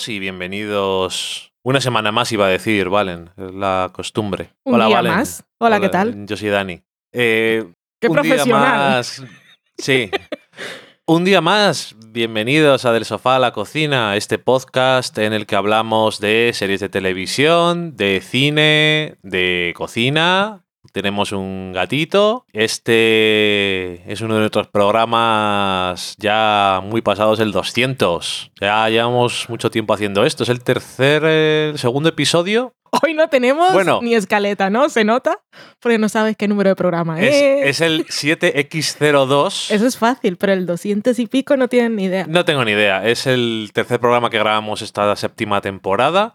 Todos y bienvenidos una semana más, iba a decir, Valen, es la costumbre. Un Hola, día Valen. más. Hola, ¿qué tal? Yo soy Dani. Eh, Qué un día profesional. más. Sí. Un día más, bienvenidos a Del Sofá a la Cocina, este podcast en el que hablamos de series de televisión, de cine, de cocina. Tenemos un gatito. Este es uno de nuestros programas ya muy pasados el 200. Ya llevamos mucho tiempo haciendo esto. Es el tercer, el segundo episodio. Hoy no tenemos Bueno. ni escaleta, ¿no? ¿Se nota? Porque no sabes qué número de programa Es, es. es el 7X02. Eso es fácil, pero el 200 y pico no tienen ni idea. No tengo ni idea. Es el tercer programa que grabamos esta séptima temporada.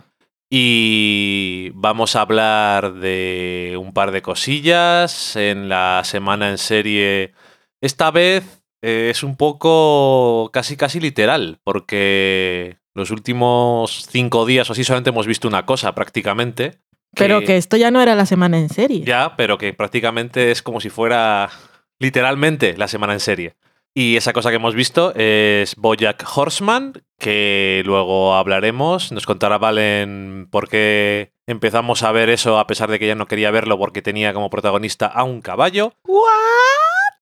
Y vamos a hablar de un par de cosillas en la semana en serie. Esta vez eh, es un poco casi casi literal, porque los últimos cinco días o así solamente hemos visto una cosa prácticamente. Pero que esto ya no era la semana en serie. Ya, pero que prácticamente es como si fuera literalmente la semana en serie. Y esa cosa que hemos visto es Bojack Horseman, que luego hablaremos. Nos contará Valen por qué empezamos a ver eso a pesar de que ella no quería verlo porque tenía como protagonista a un caballo. ¿What?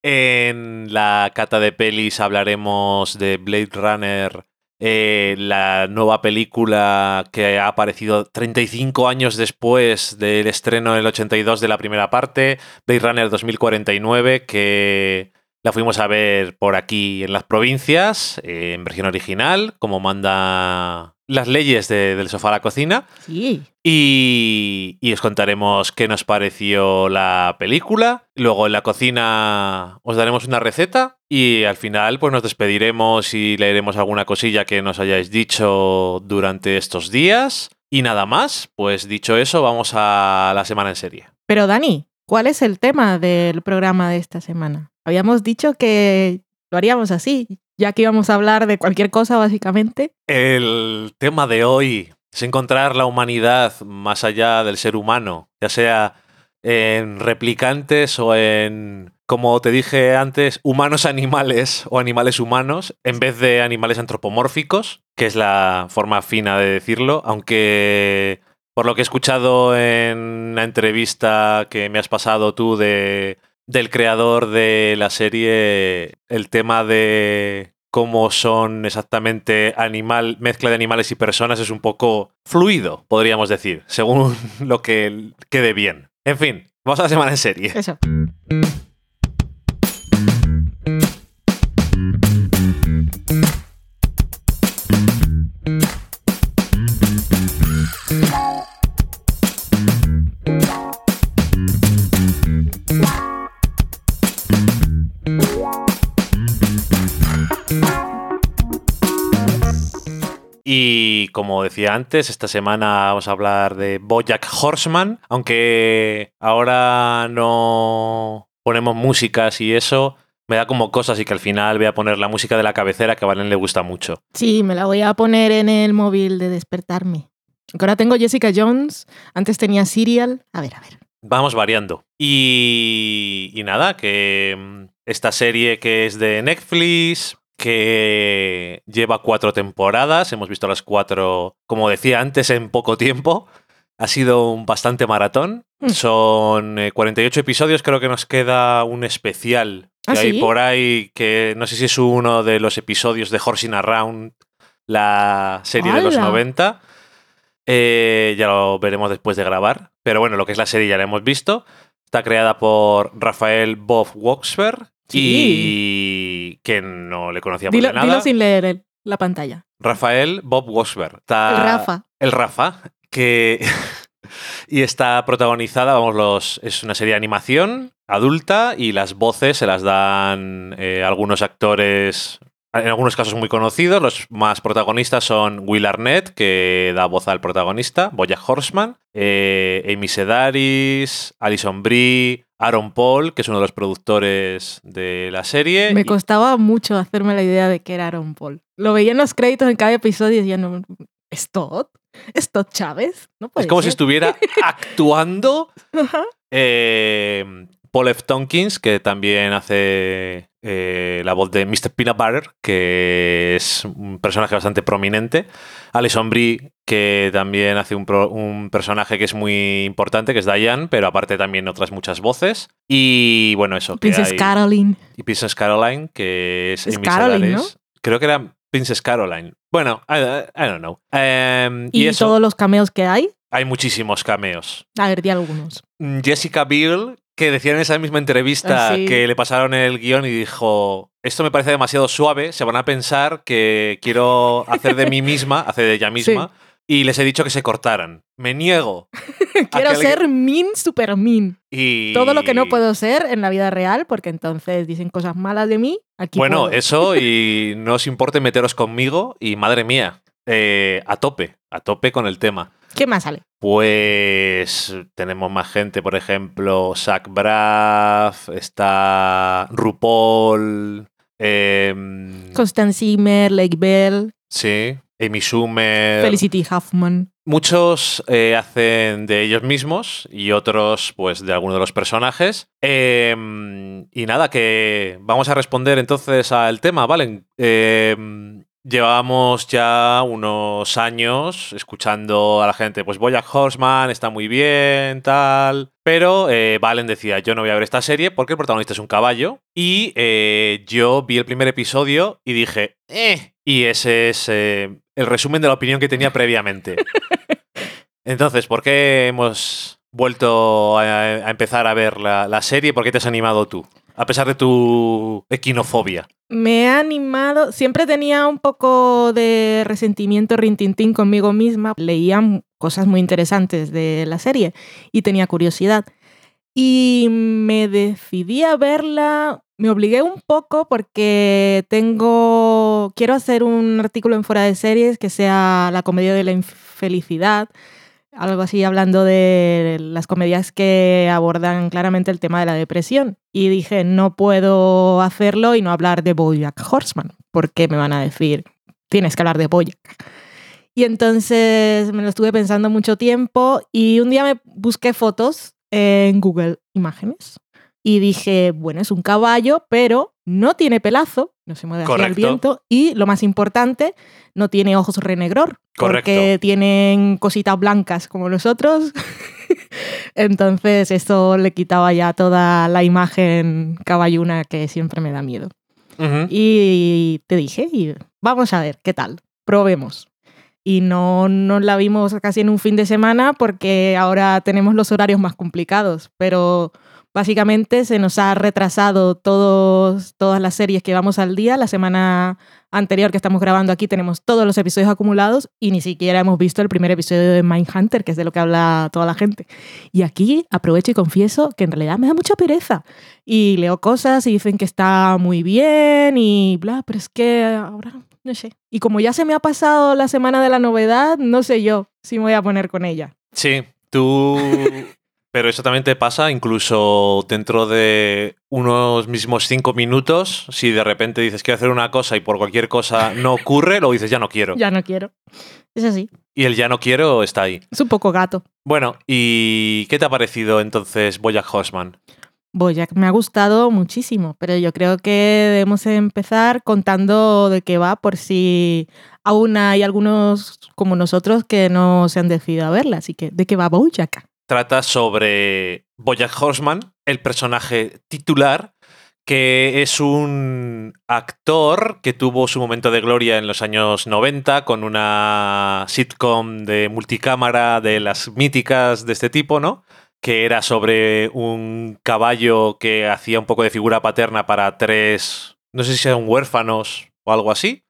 En la cata de pelis hablaremos de Blade Runner, eh, la nueva película que ha aparecido 35 años después del estreno del 82 de la primera parte, Blade Runner 2049, que la fuimos a ver por aquí en las provincias, eh, en versión original, como manda las leyes de- del sofá a la cocina. Sí. Y, y os contaremos qué nos pareció la película. Luego en la cocina os daremos una receta y al final pues nos despediremos y leeremos alguna cosilla que nos hayáis dicho durante estos días. Y nada más, pues dicho eso, vamos a la semana en serie. Pero Dani, ¿cuál es el tema del programa de esta semana? Habíamos dicho que lo haríamos así, ya que íbamos a hablar de cualquier cosa básicamente. El tema de hoy es encontrar la humanidad más allá del ser humano, ya sea en replicantes o en, como te dije antes, humanos animales o animales humanos, en vez de animales antropomórficos, que es la forma fina de decirlo, aunque por lo que he escuchado en una entrevista que me has pasado tú de, del creador de la serie, el tema de cómo son exactamente animal, mezcla de animales y personas es un poco fluido, podríamos decir, según lo que quede bien. En fin, vamos a la semana en serie. Eso. Y como decía antes, esta semana vamos a hablar de Bojack Horseman, aunque ahora no ponemos músicas y eso, me da como cosas y que al final voy a poner la música de la cabecera que a Valen le gusta mucho. Sí, me la voy a poner en el móvil de despertarme. Ahora tengo Jessica Jones, antes tenía Serial. A ver, a ver. Vamos variando. Y, y nada, que mm, esta serie que es de Netflix, que lleva cuatro temporadas, hemos visto las cuatro, como decía antes, en poco tiempo. Ha sido un bastante maratón. Mm. Son eh, 48 episodios, creo que nos queda un especial que ¿Ah, hay sí? por ahí, que no sé si es uno de los episodios de Horsing Around, la serie de los ¡Hala! 90. Eh, ya lo veremos después de grabar. Pero bueno, lo que es la serie ya la hemos visto. Está creada por Rafael Bob Waxberg y que no le conocíamos Dilo, de nada. dilo sin leer el- la pantalla. Rafael Bob Waxberg. Está El Rafa. el Rafa, que y está protagonizada, vamos, los es una serie de animación adulta y las voces se las dan eh, algunos actores, en algunos casos muy conocidos. Los más protagonistas son Will Arnett, que da voz al protagonista, Bojack Horseman, eh, Amy Sedaris, Alison Brie, Aaron Paul, que es uno de los productores de la serie. Me costaba mucho hacerme la idea de que era Aaron Paul. Lo veía en los créditos en cada episodio y decía, no, ¿es Todd? ¿Es Todd Chávez? No puede es como si estuviera actuando. Eh, Paul F. Tompkins, que también hace eh, la voz de Mr. Peanut Butter, que es un personaje bastante prominente. Alison Brie, que también hace un, pro- un personaje que es muy importante, que es Diane, pero aparte también otras muchas voces. Y bueno, eso. que Princess hay- Caroline. y Princess Caroline, que es, Es Caroline. Creo que era Princess Caroline. Bueno, I, I don't know. Em, y Y, eso, todos los cameos que hay. hay muchísimos cameos. A ver, di algunos. Mm, Jessica Biel, que decía en esa misma entrevista Ah, sí. que le pasaron el guion y dijo, esto me parece demasiado suave, se van a pensar que quiero hacer de mí misma, hacer de ella misma, y les he dicho que se cortaran. Me niego. Quiero ser mean, super mean. Y... Todo lo que no puedo ser en la vida real, porque entonces dicen cosas malas de mí. Aquí Bueno, puedo. eso y no os importe meteros conmigo y madre mía, eh, a tope, a tope con el tema. ¿Qué más sale? Pues tenemos más gente, por ejemplo, Zach Braff, está RuPaul, em, Constance Zimmer, Lake Bell, sí, Amy Schumer. Felicity Huffman. Muchos eh, hacen de ellos mismos y otros, pues, de alguno de los personajes. Em, y nada, que vamos a responder entonces al tema, ¿vale? Em, llevamos ya unos años escuchando a la gente, pues Bojack Horseman está muy bien, tal. Pero eh, Valen decía, yo no voy a ver esta serie porque el protagonista es un caballo. Y eh, yo vi el primer episodio y dije, eh. Y ese es eh, el resumen de la opinión que tenía previamente. Entonces, ¿por qué hemos vuelto a, a empezar a ver la, la serie? ¿Por qué te has animado tú? A pesar de tu equinofobia. Me ha animado. Siempre tenía un poco de resentimiento rintintín conmigo misma. Leía cosas muy interesantes de la serie y tenía curiosidad. Y me decidí a verla. Me obligué un poco porque tengo. Quiero hacer un artículo en Fuera de Series que sea la comedia de la infelicidad. Algo así hablando de las comedias que abordan claramente el tema de la depresión. Y dije, no puedo hacerlo y no hablar de Bojack Horseman, porque me van a decir, tienes que hablar de Bojack. Y entonces me lo estuve pensando mucho tiempo y un día me busqué fotos en Google Imágenes y dije, bueno, es un caballo, pero no tiene pelazo, no se mueve hacia el viento y lo más importante, no tiene ojos renegror, Correcto. porque tienen cositas blancas como nosotros. Entonces eso le quitaba ya toda la imagen caballuna que siempre me da miedo. Y te dije, y vamos a ver, ¿qué tal? Probemos. Y no, no la vimos casi en un fin de semana porque ahora tenemos los horarios más complicados, pero básicamente se nos ha retrasado todos, todas las series que vamos al día. La semana anterior que estamos grabando aquí tenemos todos los episodios acumulados y ni siquiera hemos visto el primer episodio de Mindhunter, que es de lo que habla toda la gente. Y aquí aprovecho y confieso que en realidad me da mucha pereza. Y leo cosas y dicen que está muy bien y bla, pero es que ahora no sé. Y como ya se me ha pasado la semana de la novedad, no sé yo si me voy a poner con ella. Sí, tú... Pero eso también te pasa incluso dentro de unos mismos cinco minutos. Si de repente dices quiero hacer una cosa y por cualquier cosa no ocurre, lo dices ya no quiero. Ya no quiero. Es así. Y el ya no quiero está ahí. Es un poco gato. Bueno, ¿y qué te ha parecido entonces Bojack Horseman? Boyack me ha gustado muchísimo, pero yo creo que debemos empezar contando de qué va por si aún hay algunos como nosotros que no se han decidido a verla. Así que, ¿de qué va Bojack? Trata sobre Bojack Horseman, el personaje titular, que es un actor que tuvo su momento de gloria en los años 90 con una sitcom de multicámara de las míticas de este tipo, ¿no? Que era sobre un caballo que hacía un poco de figura paterna para tres, no sé si eran huérfanos o algo así.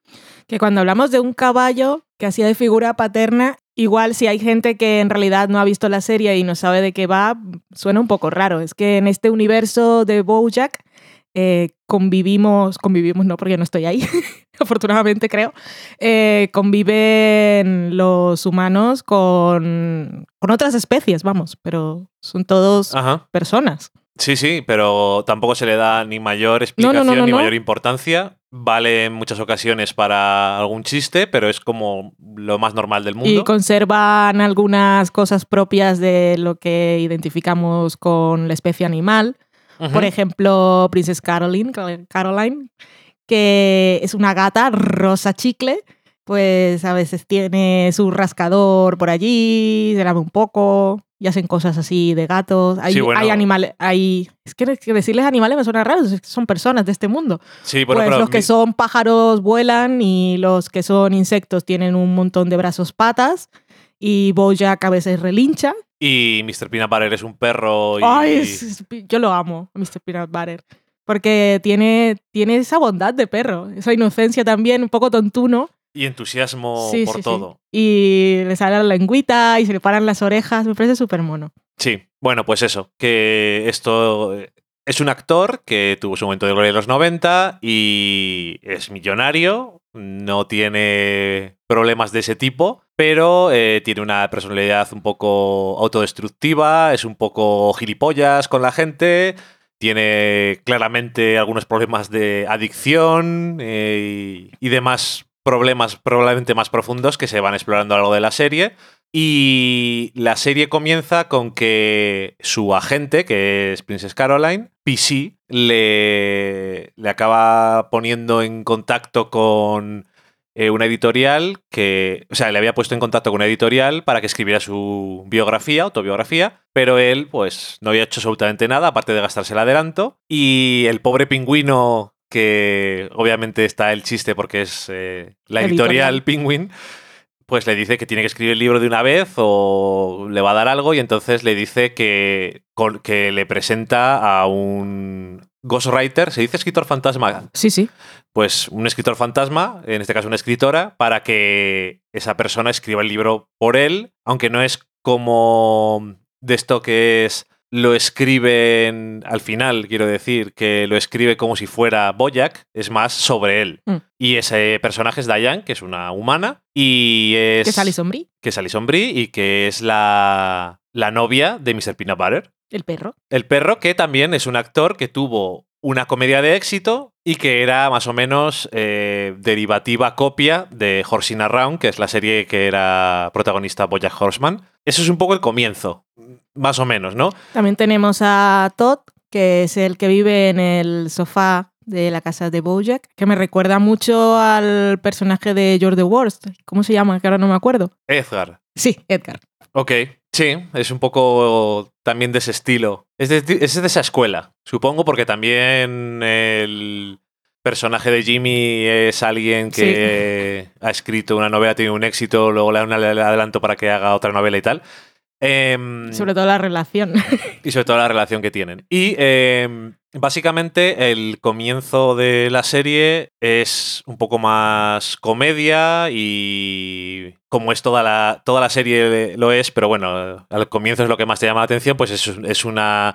que cuando hablamos de un caballo que hacía de figura paterna, igual si hay gente que en realidad no ha visto la serie y no sabe de qué va, suena un poco raro. Es que en este universo de Bojack eh, convivimos, convivimos no porque no estoy ahí, afortunadamente creo, eh, conviven los humanos con, con otras especies, vamos, pero son todos Ajá. personas. Sí, sí, pero tampoco se le da ni mayor no, explicación no, ni mayor importancia. Vale en muchas ocasiones para algún chiste, pero es como lo más normal del mundo. Y conservan algunas cosas propias de lo que identificamos con la especie animal. Por ejemplo, Princess Caroline, Caroline, que es una gata rosa chicle, pues a veces tiene su rascador por allí, se lame un poco y hacen cosas así de gatos. Hay, Sí, bueno. hay animales, hay... Es que decirles animales me suena raro, son personas de este mundo. Sí, bueno, pues pero los que mi- son pájaros vuelan y los que son insectos tienen un montón de brazos patas y Bojack a veces relincha. Y Mr. Peanut Butter es un perro y... Ay, es- es- yo lo amo, Mr. Peanut Butter. Porque tiene, tiene esa bondad de perro, esa inocencia también, un poco tontuno. Y entusiasmo Sí, por sí, sí. todo. Y le sale la lengüita y se le paran las orejas. Me parece súper mono. Sí, bueno, pues eso, que esto eh, es un actor que tuvo su momento de gloria en los 90 y es millonario, no tiene problemas de ese tipo, pero eh, tiene una personalidad un poco autodestructiva, es un poco gilipollas con la gente, tiene claramente algunos problemas de adicción eh, y, y demás problemas probablemente más profundos que se van explorando a lo largo de la serie. Y la serie comienza con que su agente, que es Princess Caroline, PC, le, le acaba poniendo en contacto con eh, una editorial que, o sea, le había puesto en contacto con una editorial para que escribiera su biografía, autobiografía, pero él, pues, no había hecho absolutamente nada, aparte de gastarse el adelanto. Y el pobre pingüino, que obviamente está el chiste porque es eh, la editorial, Editorial. Penguin, pues le dice que tiene que escribir el libro de una vez o le va a dar algo y entonces le dice que, que le presenta a un ghostwriter, ¿se dice escritor fantasma? Sí, sí. Pues un escritor fantasma, en este caso una escritora, para que esa persona escriba el libro por él, aunque no es como de esto que es lo escriben al final, quiero decir, que lo escribe como si fuera Boyack, es más sobre él. Mm. Y ese personaje es Diane, que es una humana, y es... Que es Alison Brie, que es Alison Brie y que es la, la novia de Mr. Peanut Butter. el perro. El perro, que también es un actor que tuvo una comedia de éxito y que era más o menos eh, derivativa copia de Horsing Around, que es la serie que era protagonista Bojack Horseman. Eso es un poco el comienzo, más o menos, ¿no? También tenemos a Todd, que es el que vive en el sofá de la casa de Bojack, que me recuerda mucho al personaje de George the Worst. ¿Cómo se llama? Que ahora no me acuerdo. Edgar. Sí, Edgar. Ok, sí, es un poco también de ese estilo. Es de, es de esa escuela, supongo, porque también el personaje de Jimmy es alguien que ha escrito una novela, tiene un éxito, luego le da un adelanto para que haga otra novela y tal. Em, Sobre todo la relación. y sobre todo la relación que tienen. Y eh, básicamente el comienzo de la serie es un poco más comedia y como es toda la, toda la serie lo es, pero bueno, al comienzo es lo que más te llama la atención, pues es, es una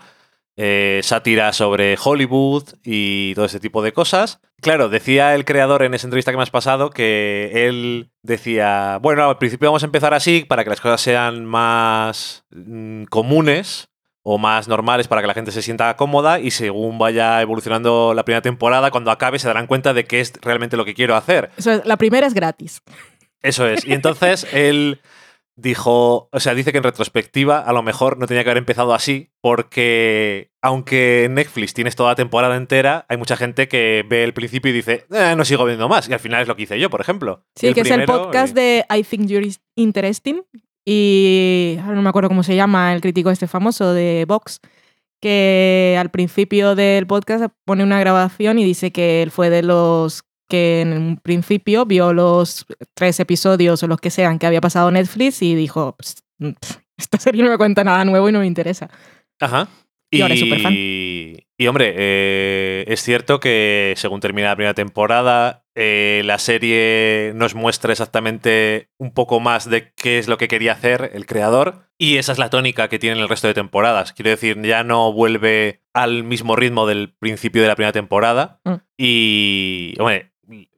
eh, sátira sobre Hollywood y todo ese tipo de cosas. Claro, decía el creador en esa entrevista que me has pasado que él decía, bueno, al principio vamos a empezar así para que las cosas sean más mm, comunes o más normales para que la gente se sienta cómoda y según vaya evolucionando la primera temporada, cuando acabe se darán cuenta de qué es realmente lo que quiero hacer. Eso es- la primera es gratis. Eso es. Y entonces él dijo, o sea, dice que en retrospectiva a lo mejor no tenía que haber empezado así porque aunque en Netflix tienes toda la temporada entera, hay mucha gente que ve el principio y dice, "Eh, no sigo viendo más. Y al final es lo que hice yo, por ejemplo. Sí, que es el podcast de I Think You're Interesting. Y ahora no me acuerdo cómo se llama el crítico este famoso de Vox, que al principio del podcast pone una grabación y dice que él fue de los que en un principio vio los tres episodios o los que sean que había pasado Netflix y dijo, "Pss, pff, esta serie no me cuenta nada nuevo y no me interesa. Ajá. Y ahora es superfan. y hombre, eh, es cierto que según termina la primera temporada, eh, la serie nos muestra exactamente un poco más de qué es lo que quería hacer el creador. Y esa es la tónica que tiene el resto de temporadas. Quiero decir, ya no vuelve al mismo ritmo del principio de la primera temporada. Mm. Y, hombre,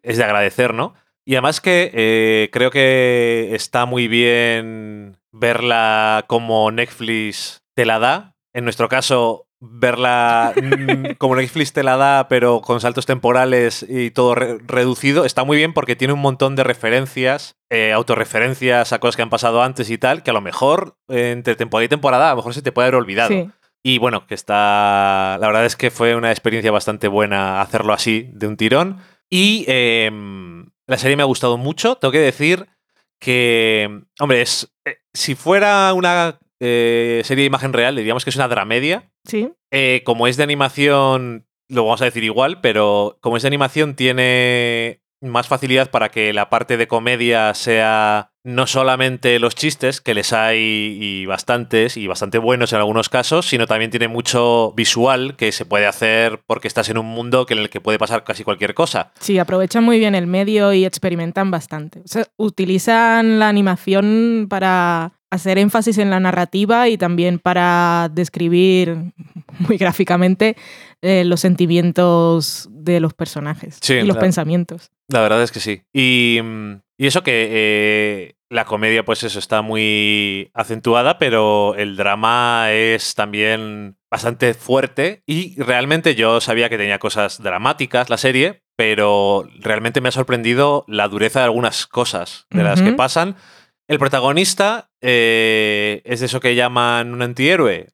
es de agradecer, ¿no? Y además que eh, creo que está muy bien verla como Netflix te la da. En nuestro caso, verla como Netflix te la da, pero con saltos temporales y todo re- reducido, está muy bien porque tiene un montón de referencias, eh, autorreferencias a cosas que han pasado antes y tal, que a lo mejor eh, entre temporada y temporada a lo mejor se te puede haber olvidado. Sí. Y bueno, que está. La verdad es que fue una experiencia bastante buena hacerlo así, de un tirón. Y em, la serie me ha gustado mucho. Tengo que decir que. Hombre, es. eh, si fuera una eh, serie de imagen real, diríamos que es una dramedia. Sí. Eh, como es de animación, lo vamos a decir igual, pero como es de animación, tiene más facilidad para que la parte de comedia sea no solamente los chistes, que les hay y bastantes, y bastante buenos en algunos casos, sino también tiene mucho visual que se puede hacer porque estás en un mundo en el que puede pasar casi cualquier cosa. Sí, aprovechan muy bien el medio y experimentan bastante. O sea, utilizan la animación para hacer énfasis en la narrativa y también para describir muy gráficamente eh, los sentimientos de los personajes Sí, y los claro. pensamientos. La verdad es que sí. Y, mm, y eso que eh, la comedia, pues eso, está muy acentuada, pero el drama es también bastante fuerte. Y realmente yo sabía que tenía cosas dramáticas la serie, pero realmente me ha sorprendido la dureza de algunas cosas de las que pasan. El protagonista eh, es de eso que llaman un antihéroe.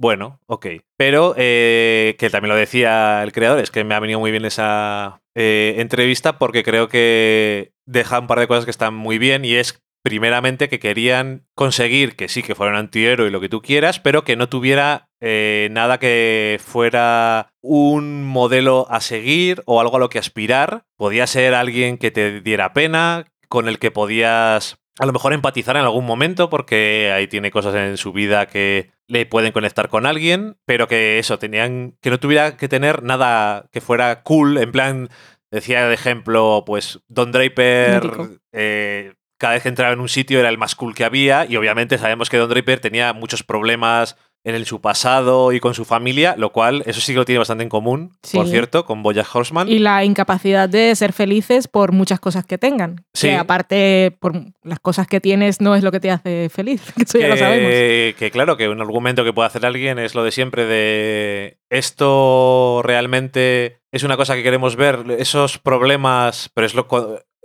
Bueno, ok. Pero, eh, que también lo decía el creador, es que me ha venido muy bien esa eh, entrevista porque creo que deja un par de cosas que están muy bien y es, primeramente, que querían conseguir que sí, que fuera un antihéroe y lo que tú quieras, pero que no tuviera eh, nada que fuera un modelo a seguir o algo a lo que aspirar. Podía ser alguien que te diera pena, con el que podías a lo mejor empatizar en algún momento porque ahí tiene cosas en su vida que le pueden conectar con alguien, pero que eso, tenían que no tuviera que tener nada que fuera cool, en plan, decía de ejemplo, pues Don Draper, eh, cada vez que entraba en un sitio era el más cool que había y obviamente sabemos que Don Draper tenía muchos problemas en el- su pasado y con su familia, lo cual eso sí que lo tiene bastante en común, por cierto, con Bojack Horseman. Y la incapacidad de ser felices por muchas cosas que tengan. Sí. Que aparte, por las cosas que tienes no es lo que te hace feliz. Eso ya lo sabemos. que, claro, que un argumento que puede hacer alguien es lo de siempre de esto realmente es una cosa que queremos ver, esos problemas, pero es lo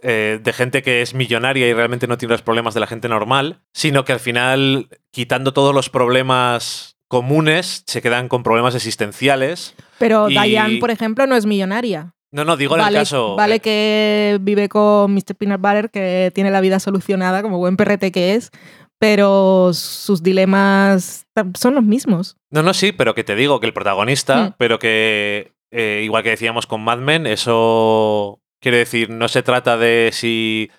eh, de gente que es millonaria y realmente no tiene los problemas de la gente normal, sino que al final, quitando todos los problemas comunes, se quedan con problemas existenciales. Pero y- Diane, por ejemplo, no es millonaria. No, no, digo en vale, el caso... vale eh, que vive con Mr. Peanut Butter, que tiene la vida solucionada, como buen perrete que es, pero sus dilemas son los mismos. No, no, sí, pero que te digo que el protagonista, Mm. pero que eh, igual que decíamos con Mad Men, eso quiere decir, no se trata de si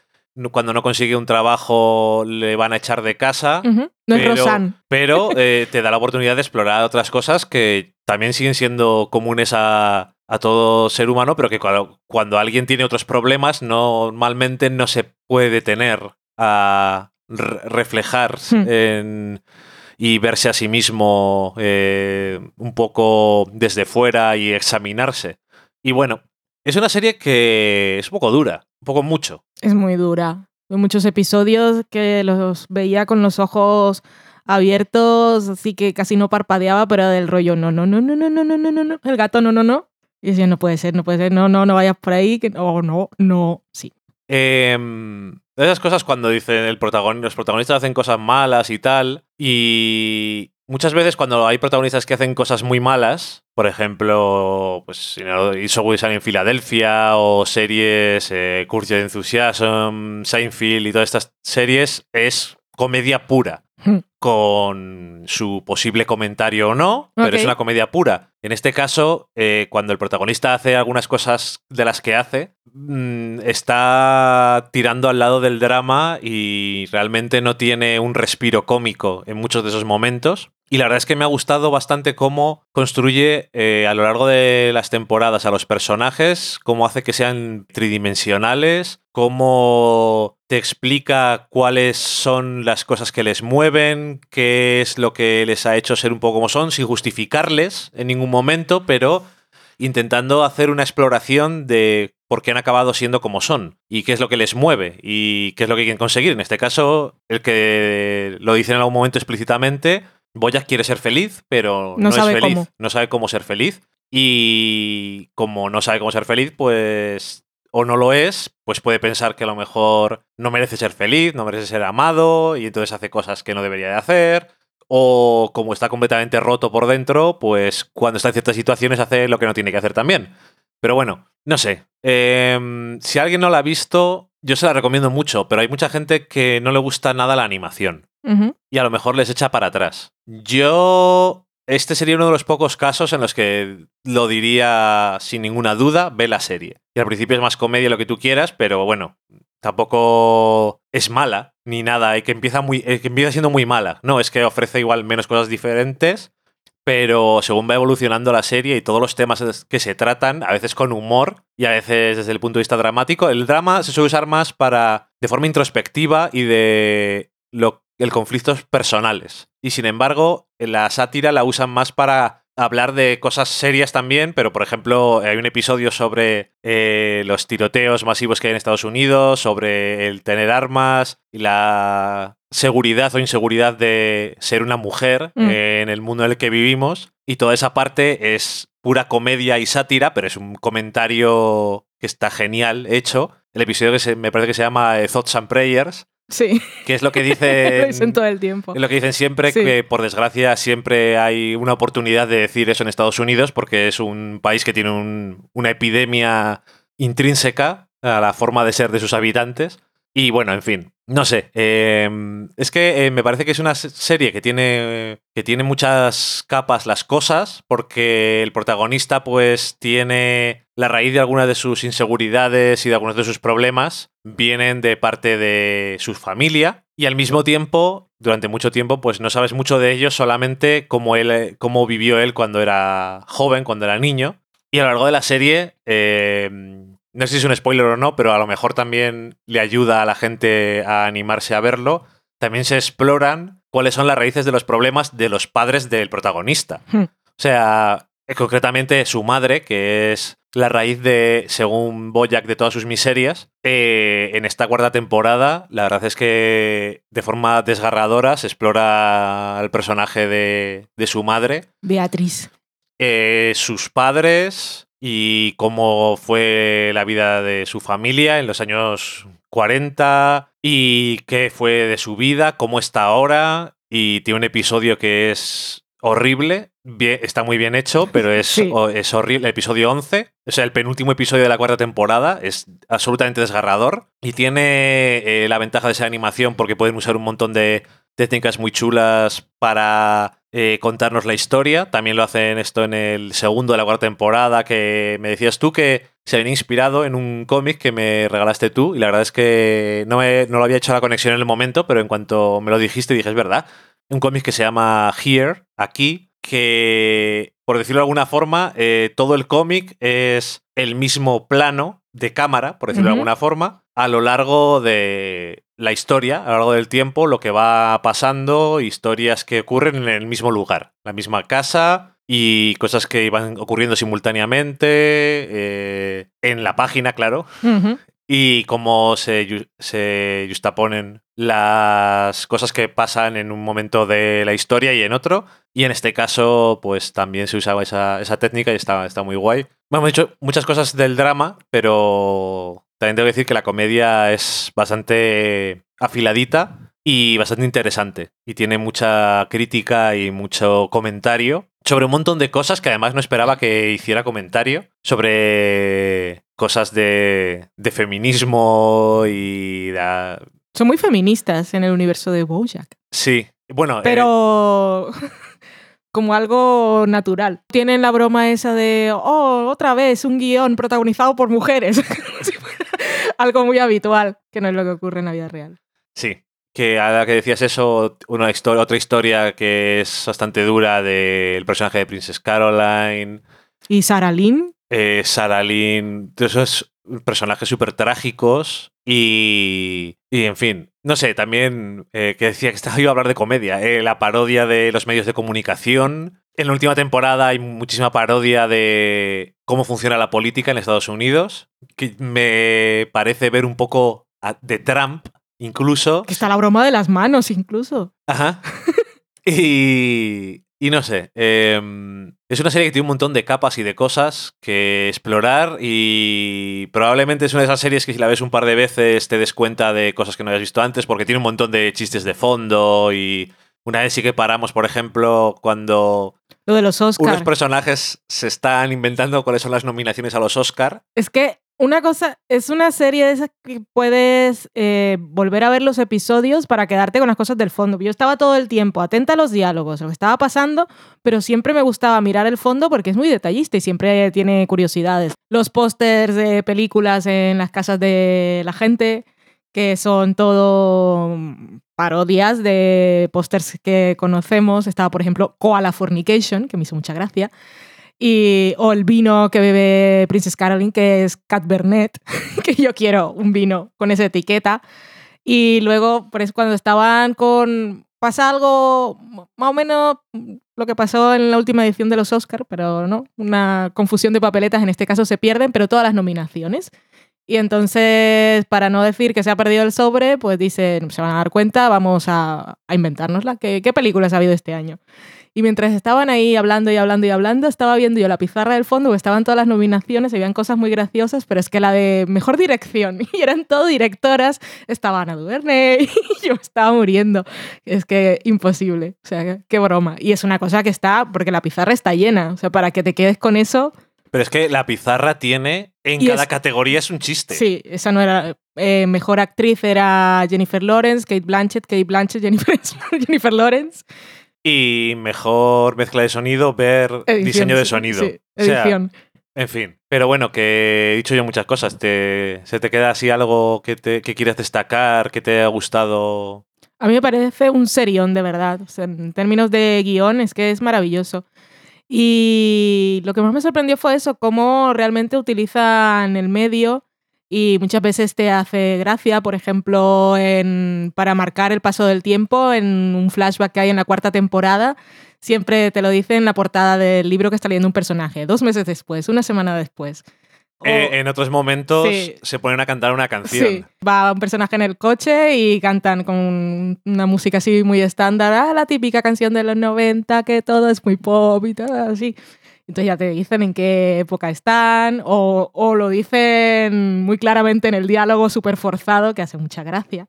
cuando no consigue un trabajo le van a echar de casa. No es Rosanne. pero eh, te da la oportunidad de explorar otras cosas que también siguen siendo comunes a, a todo ser humano, pero que cuando, cuando alguien tiene otros problemas, normalmente no se puede detener a re- reflejar Hmm. en- y verse a sí mismo eh, un poco desde fuera y examinarse. Y bueno, es una serie que es un poco dura, un poco mucho. Es muy dura. Hay muchos episodios que los veía con los ojos abiertos, así que casi no parpadeaba, pero del rollo, no, no, no, no, no, no, no, no, no, no. El gato, no, no, no. Y decía, no puede ser, no puede ser, no, no, no vayas por ahí, que no, no, no, sí. Em, de esas cosas cuando dicen el protagon- los protagonistas hacen cosas malas y tal. Y muchas veces cuando hay protagonistas que hacen cosas muy malas, por ejemplo, pues Always Sunny en Filadelfia o series eh, Curse Your Enthusiasm, Seinfeld y todas estas series, es comedia pura. Hmm. Con su posible comentario o no, pero es una comedia pura. En este caso, eh, cuando el protagonista hace algunas cosas de las que hace, mm, está tirando al lado del drama y realmente no tiene un respiro cómico en muchos de esos momentos. Y la verdad es que me ha gustado bastante cómo construye eh, a lo largo de las temporadas a los personajes, cómo hace que sean tridimensionales, cómo te explica cuáles son las cosas que les mueven, qué es lo que les ha hecho ser un poco como son, sin justificarles en ningún momento, pero intentando hacer una exploración de por qué han acabado siendo como son y qué es lo que les mueve y qué es lo que quieren conseguir. En este caso, el que lo dice en algún momento explícitamente, Boyack quiere ser feliz, pero no, No es feliz, cómo. no sabe cómo ser feliz. Y como no sabe cómo ser feliz, pues o no lo es, pues puede pensar que a lo mejor no merece ser feliz, no merece ser amado y entonces hace cosas que no debería de hacer. o como está completamente roto por dentro, pues cuando está en ciertas situaciones hace lo que no tiene que hacer también. Pero bueno, no sé. Em, si alguien no la ha visto, yo se la recomiendo mucho, pero hay mucha gente que no le gusta nada la animación. Y a lo mejor les echa para atrás. Yo. Este sería uno de los pocos casos en los que lo diría sin ninguna duda, ve la serie. Y al principio es más comedia lo que tú quieras, pero bueno, tampoco es mala ni nada, y que empieza, muy, que empieza siendo muy mala. No, es que ofrece igual menos cosas diferentes, pero según va evolucionando la serie y todos los temas que se tratan, a veces con humor y a veces desde el punto de vista dramático, el drama se suele usar más para de forma introspectiva y de lo, el conflictos personales. Y sin embargo, la sátira la usan más para hablar de cosas serias también, pero por ejemplo hay un episodio sobre eh, los tiroteos masivos que hay en Estados Unidos, sobre el tener armas y la seguridad o inseguridad de ser una mujer mm. en el mundo en el que vivimos. Y toda esa parte es pura comedia y sátira, pero es un comentario que está genial hecho. El episodio que se, me parece que se llama eh, Thoughts and Prayers, Sí. Que es lo que dicen. dicen todo el tiempo. Es lo que dicen siempre, que por desgracia siempre hay una oportunidad de decir eso en Estados Unidos, porque es un país que tiene una epidemia intrínseca a la forma de ser de sus habitantes. Y bueno, en fin, no sé. Em, es que eh, me parece que es una serie que tiene, que tiene muchas capas las cosas, porque el protagonista pues tiene la raíz de algunas de sus inseguridades y de algunos de sus problemas, vienen de parte de su familia. Y al mismo tiempo, durante mucho tiempo, pues no sabes mucho de ellos, solamente cómo, él, cómo vivió él cuando era joven, cuando era niño. Y a lo largo de la serie, em, no sé si es un spoiler o no, pero a lo mejor también le ayuda a la gente a animarse a verlo. También se exploran cuáles son las raíces de los problemas de los padres del protagonista. Hmm. O sea, concretamente su madre, que es la raíz de, según Boyack, de todas sus miserias. Eh, en esta cuarta temporada, la verdad es que de forma desgarradora se explora el personaje de, su madre. Beatriz. Eh, sus padres, y cómo fue la vida de su familia en los años 40 y qué fue de su vida, cómo está ahora. Y tiene un episodio que es horrible, está muy bien hecho, pero es, es horrible. El episodio 11, o sea, el penúltimo episodio de la cuarta temporada, es absolutamente desgarrador y tiene eh, la ventaja de esa animación porque pueden usar un montón de técnicas muy chulas para eh, contarnos la historia. También lo hacen esto en el segundo de la cuarta temporada, que me decías tú que se habían inspirado en un cómic que me regalaste tú, y la verdad es que no, no lo había hecho la conexión en el momento, pero en cuanto me lo dijiste dije, es verdad. Un cómic que se llama Here, aquí, que, por decirlo de alguna forma, eh, todo el cómic es el mismo plano de cámara, por decirlo de alguna forma, a lo largo de la historia, a lo largo del tiempo, lo que va pasando, historias que ocurren en el mismo lugar, la misma casa y cosas que iban ocurriendo simultáneamente eh, en la página, claro. Y cómo se, se justaponen las cosas que pasan en un momento de la historia y en otro. Y en este caso, pues también se usaba esa, técnica y está, está muy guay. Bueno, hemos dicho muchas cosas del drama, pero también tengo que decir que la comedia es bastante afiladita y bastante interesante. Y tiene mucha crítica y mucho comentario sobre un montón de cosas que además no esperaba que hiciera comentario. Sobre cosas de, de feminismo y... Son muy feministas en el universo de Bojack. Sí. Bueno... Pero... Eh, como algo natural. Tienen la broma esa de, oh, otra vez un guion protagonizado por mujeres. algo muy habitual, que no es lo que ocurre en la vida real. Sí, que ahora que decías eso, una historia, otra historia que es bastante dura del personaje de Princess Caroline. ¿Y Sarah Lynn? Eh, Sarah Lynn, esos personajes súper trágicos y, y, en fin, no sé, también eh, que decía que estaba iba a hablar de comedia, eh, la parodia de los medios de comunicación. En la última temporada hay muchísima parodia de cómo funciona la política en Estados Unidos, que me parece ver un poco de Trump, incluso. Que está la broma de las manos, incluso. Ajá. y, y no sé, em, es una serie que tiene un montón de capas y de cosas que explorar y probablemente es una de esas series que si la ves un par de veces te des cuenta de cosas que no hayas visto antes porque tiene un montón de chistes de fondo y Una vez sí que paramos, por ejemplo, cuando Lo de los unos personajes se están inventando cuáles son las nominaciones a los Oscar. Es que una cosa, es una serie de esas que puedes eh, volver a ver los episodios para quedarte con las cosas del fondo. Yo estaba todo el tiempo atenta a los diálogos, lo que estaba pasando, pero siempre me gustaba mirar el fondo porque es muy detallista y siempre tiene curiosidades. Los pósters de películas en las casas de la gente, que son todo parodias de pósters que conocemos. Estaba, por ejemplo, Koala Fornication, que me hizo mucha gracia. Y, o el vino que bebe Princess Caroline, que es Cat Bernet, que yo quiero un vino con esa etiqueta. Y luego, pues cuando estaban con... Pasa algo más o menos lo que pasó en la última edición de los Oscars, pero no, una confusión de papeletas, en este caso se pierden, pero todas las nominaciones. Y entonces, para no decir que se ha perdido el sobre, pues dicen, se van a dar cuenta, vamos a, a inventárnosla. ¿Qué, ¿Qué películas ha habido este año? Y mientras estaban ahí hablando y hablando y hablando, estaba viendo yo la pizarra del fondo, porque estaban todas las nominaciones, y habían cosas muy graciosas, pero es que la de mejor dirección, y eran todo directoras, estaba Ana Duvernay, y yo estaba muriendo. Es que imposible, o sea, qué broma. Y es una cosa que está, porque la pizarra está llena, o sea, para que te quedes con eso, Pero es que la pizarra tiene, en Y cada es- categoría es un chiste. Sí, esa no era. eh, mejor actriz era Jennifer Lawrence, Kate Blanchett, Kate Blanchett, Jennifer, Jennifer Lawrence. Y mejor mezcla de sonido, ver Edición, diseño de sonido. sí, O sea, edición. en fin. Pero bueno, que he dicho yo muchas cosas. Te, ¿Se te queda así algo que, te, que quieras destacar, que te haya gustado? A mí me parece un serión, de verdad. O sea, en términos de guion, es que es maravilloso. Y lo que más me sorprendió fue eso, cómo realmente utilizan el medio y muchas veces te hace gracia, por ejemplo, en, para marcar el paso del tiempo, en un flashback que hay en la cuarta temporada, siempre te lo dice en la portada del libro que está leyendo un personaje, dos meses después, una semana después. O- Eh, en otros momentos Sí. se ponen a cantar una canción. Sí, va un personaje en el coche y cantan con una música así muy estándar, ah, la típica canción de los 90, que todo es muy pop y todo así. Entonces ya te dicen en qué época están o, o lo dicen muy claramente en el diálogo súper forzado, que hace mucha gracia.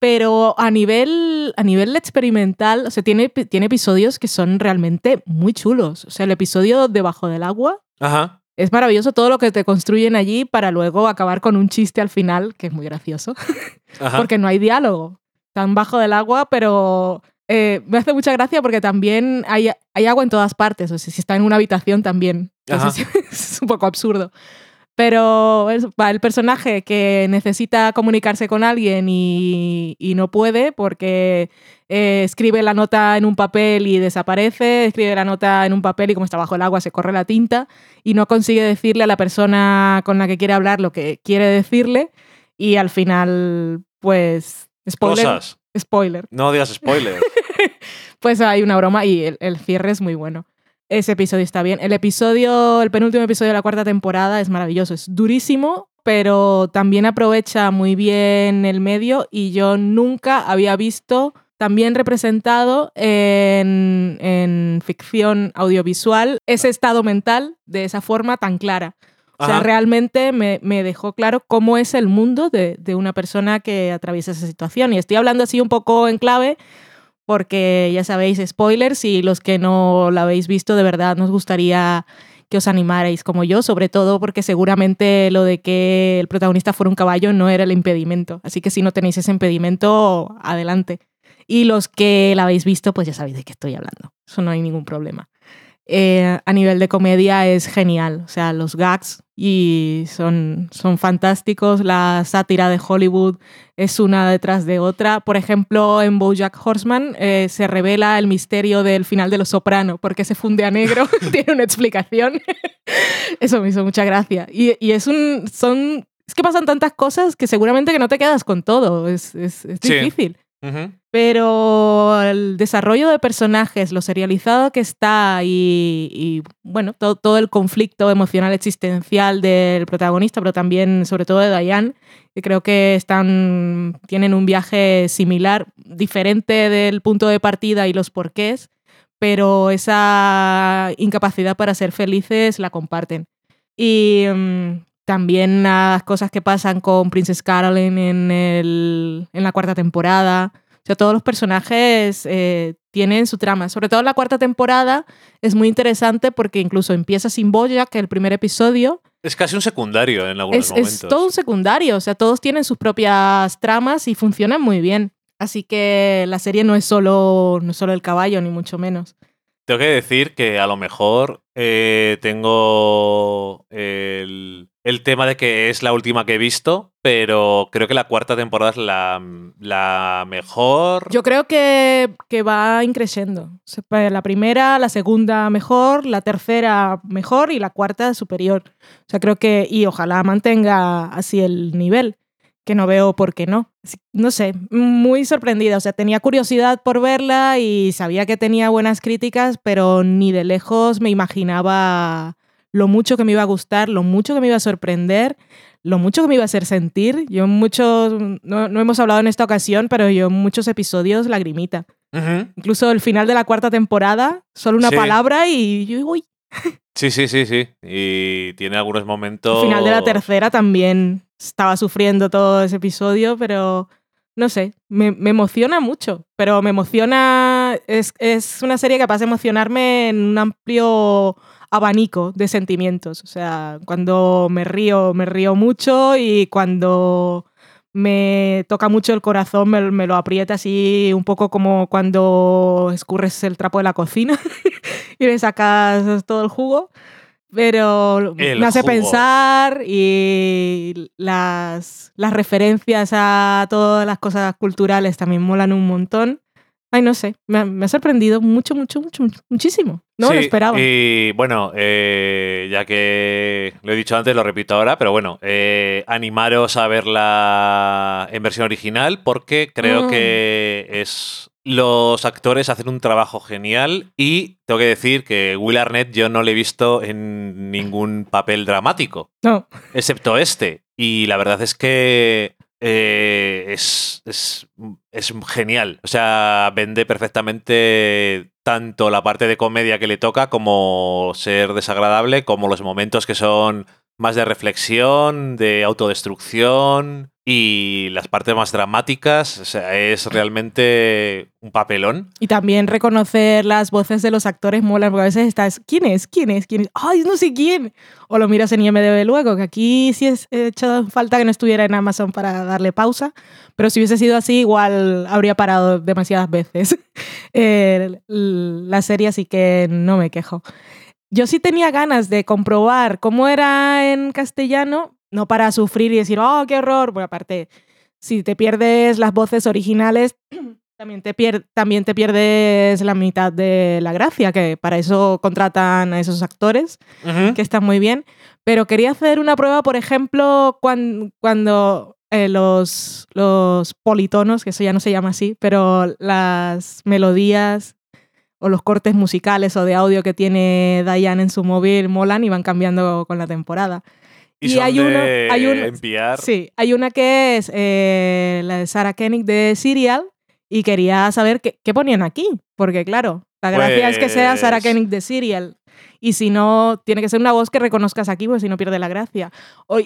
Pero a nivel, a nivel experimental, o sea, tiene, tiene episodios que son realmente muy chulos. O sea, el episodio Debajo del agua Ajá. Es maravilloso todo lo que te construyen allí para luego acabar con un chiste al final, que es muy gracioso, Ajá. porque no hay diálogo. Están bajo del agua, pero eh, me hace mucha gracia porque también hay, hay agua en todas partes. O sea, si está en una habitación también. Entonces, es un poco absurdo. Pero el personaje que necesita comunicarse con alguien y, y no puede porque eh, escribe la nota en un papel y desaparece, escribe la nota en un papel y como está bajo el agua se corre la tinta y no consigue decirle a la persona con la que quiere hablar lo que quiere decirle y al final, pues, spoiler, Cosas. spoiler, No digas spoilers. pues hay una broma y el, el cierre es muy bueno. Ese episodio está bien. El episodio, el penúltimo episodio de la cuarta temporada es maravilloso. Es durísimo, pero también aprovecha muy bien el medio y yo nunca había visto también representado en, en ficción audiovisual ese estado mental de esa forma tan clara. O sea, Ajá. realmente me, me dejó claro cómo es el mundo de, de una persona que atraviesa esa situación. Y estoy hablando así un poco en clave porque ya sabéis, spoilers y los que no la habéis visto, de verdad nos gustaría que os animarais como yo, sobre todo porque seguramente lo de que el protagonista fuera un caballo no era el impedimento. Así que si no tenéis ese impedimento, adelante. Y los que la habéis visto, pues ya sabéis de qué estoy hablando. Eso no hay ningún problema. Eh, a nivel de comedia es genial. O sea, los gags y son, son fantásticos. La sátira de Hollywood es una detrás de otra. Por ejemplo, en Bojack Horseman eh, se revela el misterio del final de Los Soprano, porque se funde a negro. Tiene una explicación. Eso me hizo mucha gracia. Y, y es un. Son. Es que pasan tantas cosas que seguramente que no te quedas con todo. Es, es, es Sí. difícil. Pero el desarrollo de personajes, lo serializado que está y, y, bueno, todo, todo el conflicto emocional existencial del protagonista, pero también sobre todo de Diane, que creo que están, tienen un viaje similar, diferente del punto de partida y los porqués, pero esa incapacidad para ser felices la comparten. Y mm, también las cosas que pasan con Princess Caroline en, el, en la cuarta temporada O sea, todos los personajes eh, tienen su trama. Sobre todo en la cuarta temporada es muy interesante porque incluso empieza sin Boya, que el primer episodio. Es casi un secundario en algunos Es, momentos. es todo un secundario. O sea, todos tienen sus propias tramas y funcionan muy bien. Así que la serie no es solo, no es solo el caballo, ni mucho menos. Tengo que decir que a lo mejor eh, tengo el, el tema de que es la última que he visto, pero creo que la cuarta temporada es la, mejor. Yo creo que, va increciendo. Pues, La primera, la segunda mejor, la tercera mejor y la cuarta superior. O sea, creo que, y ojalá mantenga así el nivel, que no veo por qué no. No sé, muy sorprendida. O sea, tenía curiosidad por verla y sabía que tenía buenas críticas, pero ni de lejos me imaginaba lo mucho que me iba a gustar, lo mucho que me iba a sorprender, lo mucho que me iba a hacer sentir. Yo en muchos, no, no hemos hablado en esta ocasión, pero yo en muchos episodios lagrimita. Incluso el final de la cuarta temporada, solo una Sí. palabra y yo, uy, Sí, sí, sí, sí. Y tiene algunos momentos. el final de la tercera también estaba sufriendo todo ese episodio, pero no sé, me, me emociona mucho, pero me emociona, es, es una serie capaz de emocionarme en un amplio abanico de sentimientos, o sea, cuando me río, me río mucho y cuando me toca mucho el corazón, me, me lo aprieta así un poco como cuando escurres el trapo de la cocina y le sacas todo el jugo. Pero El me hace jugo. pensar y las, las referencias a todas las cosas culturales también molan un montón. Ay, no sé, me, ha- me ha sorprendido mucho, mucho, mucho, muchísimo. No me lo Sí, esperaba. Y bueno, eh, ya que lo he dicho antes, lo repito ahora, pero bueno, eh, animaros a verla en versión original porque creo Mm. que es. Los actores hacen un trabajo genial y tengo que decir que Will Arnett yo no le he visto en ningún papel dramático, No, excepto este. Y la verdad es que eh, es, es, es genial. O sea, vende perfectamente tanto la parte de comedia que le toca como ser desagradable, como los momentos que son más de reflexión, de autodestrucción y las partes más dramáticas. O sea, es realmente un papelón. Y también reconocer las voces de los actores mola, porque a veces estás, ¿quién es? ¿Quién es? ¿Quién es? ¡Ay, no sé quién! O lo miras en IMDB luego, que aquí sí es he hecho falta que no estuviera en Amazon para darle pausa, pero si hubiese sido así, igual habría parado demasiadas veces eh, la serie, así que no me quejo. Yo sí tenía ganas de comprobar cómo era en castellano, no para sufrir y decir, oh, qué horror. Bueno, aparte, si te pierdes las voces originales, también te, pier- también te pierdes la mitad de la gracia, que para eso contratan a esos actores, que están muy bien. Pero quería hacer una prueba, por ejemplo, cuan- cuando eh, los, los politonos, que eso ya no se llama así, pero las melodías o los cortes musicales o de audio que tiene Diane en su móvil molan y van cambiando con la temporada. Y, Y son hay uno- hay NPR. Sí, hay una que es eh, la de Sarah Koenig de Serial y quería saber qué, qué ponían aquí, porque claro, la gracia es que sea Sarah Pues- Koenig de Serial. Y si no, tiene que ser una voz que reconozcas aquí, pues si no pierde la gracia.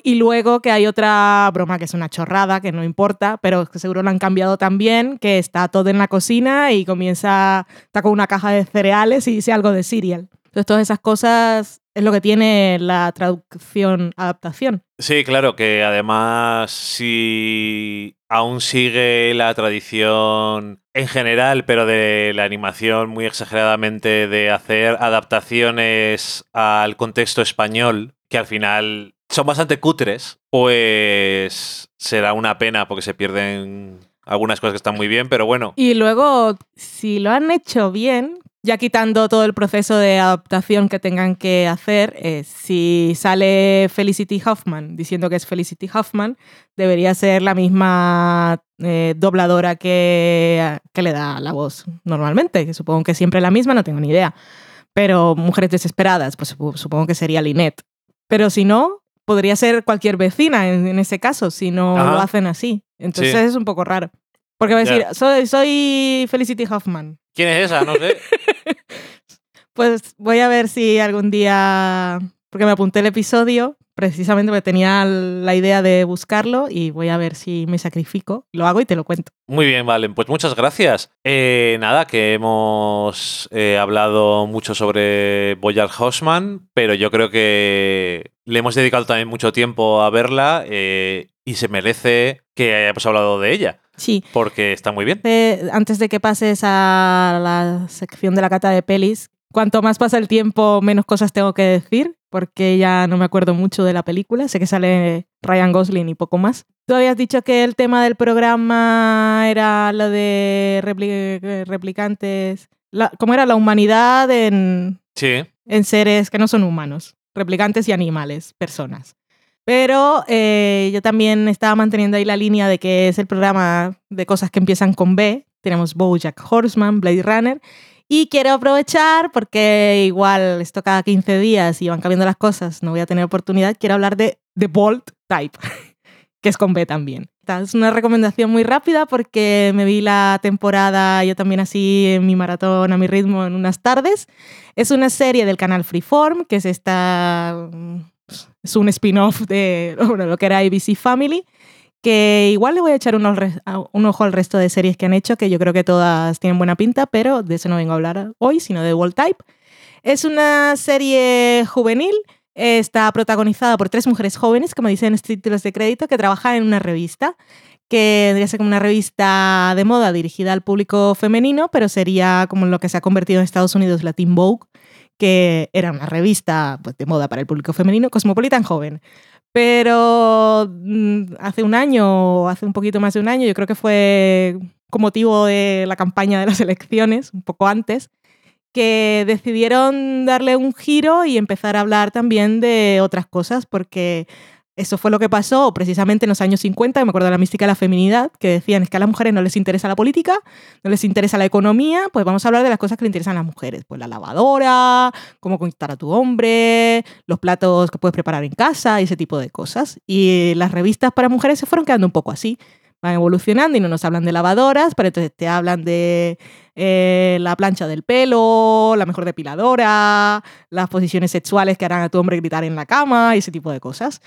Y luego que hay otra broma que es una chorrada, que no importa, pero que seguro la han cambiado también, que está todo en la cocina y comienza, está con una caja de cereales y dice algo de Serial. Entonces todas esas cosas es lo que tiene la traducción, adaptación. Sí, claro, que además si aún sigue la tradición en general, pero de la animación muy exageradamente de hacer adaptaciones al contexto español, que al final son bastante cutres, pues será una pena porque se pierden algunas cosas que están muy bien, pero bueno. Y luego, si lo han hecho bien, ya quitando todo el proceso de adaptación que tengan que hacer, eh, si sale Felicity Huffman diciendo que es Felicity Huffman, debería ser la misma eh, dobladora que, que le da la voz normalmente, que supongo que siempre la misma, no tengo ni idea. Pero Mujeres Desesperadas, pues sup- supongo que sería Lynette. Pero si no, podría ser cualquier vecina en, en ese caso, si no Ajá. lo hacen así. Entonces Sí. es un poco raro. Porque va a decir, soy, soy Felicity Huffman. ¿Quién es esa? No sé. Pues voy a ver si algún día porque me apunté el episodio precisamente porque tenía la idea de buscarlo y voy a ver si me sacrifico. Lo hago y te lo cuento. Muy bien, Valen. Pues muchas gracias. Eh, nada, que hemos eh, hablado mucho sobre Boyard Horseman, pero yo creo que le hemos dedicado también mucho tiempo a verla eh, y se merece que hayamos hablado de ella. Sí. Porque está muy bien. antes de que pases a la sección de la cata de pelis, cuanto más pasa el tiempo, menos cosas tengo que decir porque ya no me acuerdo mucho de la película, sé que sale Ryan Gosling y poco más. Tú habías dicho que el tema del programa era lo de replicantes, ¿cómo era la humanidad en, en seres que no son humanos, replicantes y animales, personas. Pero eh, yo también estaba manteniendo ahí la línea de que es el programa de cosas que empiezan con B. Tenemos Bojack Horseman, Blade Runner y quiero aprovechar, porque igual esto cada 15 días y van cambiando las cosas, no voy a tener oportunidad, quiero hablar de The Bolt Type, que es con B también. Es una recomendación muy rápida porque me vi la temporada yo también así en mi maratón a mi ritmo en unas tardes. Es una serie del canal Freeform, que es esta... Es un spin-off de lo que era ABC Family que igual le voy a echar un, ojo al resto de series que han hecho, que yo creo que todas tienen buena pinta, pero de eso no vengo a hablar hoy, sino de World Type. Es una serie juvenil, está protagonizada por tres mujeres jóvenes, como dicen los títulos de crédito, que trabajan en una revista que debería ser como una revista de moda dirigida al público femenino, pero sería como lo que se ha convertido en Estados Unidos la Vogue, que era una revista pues, de moda para el público femenino, cosmopolitan joven. Pero mm, hace un año, o hace un poquito más de un año, yo creo que fue con motivo de la campaña de las elecciones, un poco antes, que decidieron darle un giro y empezar a hablar también de otras cosas, porque eso fue lo que pasó precisamente en los años 50, me acuerdo de la mística de la feminidad, que decían es que a las mujeres no les interesa la política, no les interesa la economía, pues vamos a hablar de las cosas que le interesan a las mujeres, pues la lavadora, cómo conquistar a tu hombre, los platos que puedes preparar en casa y ese tipo de cosas. Y las revistas para mujeres se fueron quedando un poco así, van evolucionando y no nos hablan de lavadoras, pero entonces te hablan de eh, la plancha del pelo, la mejor depiladora, las posiciones sexuales que harán a tu hombre gritar en la cama y ese tipo de cosas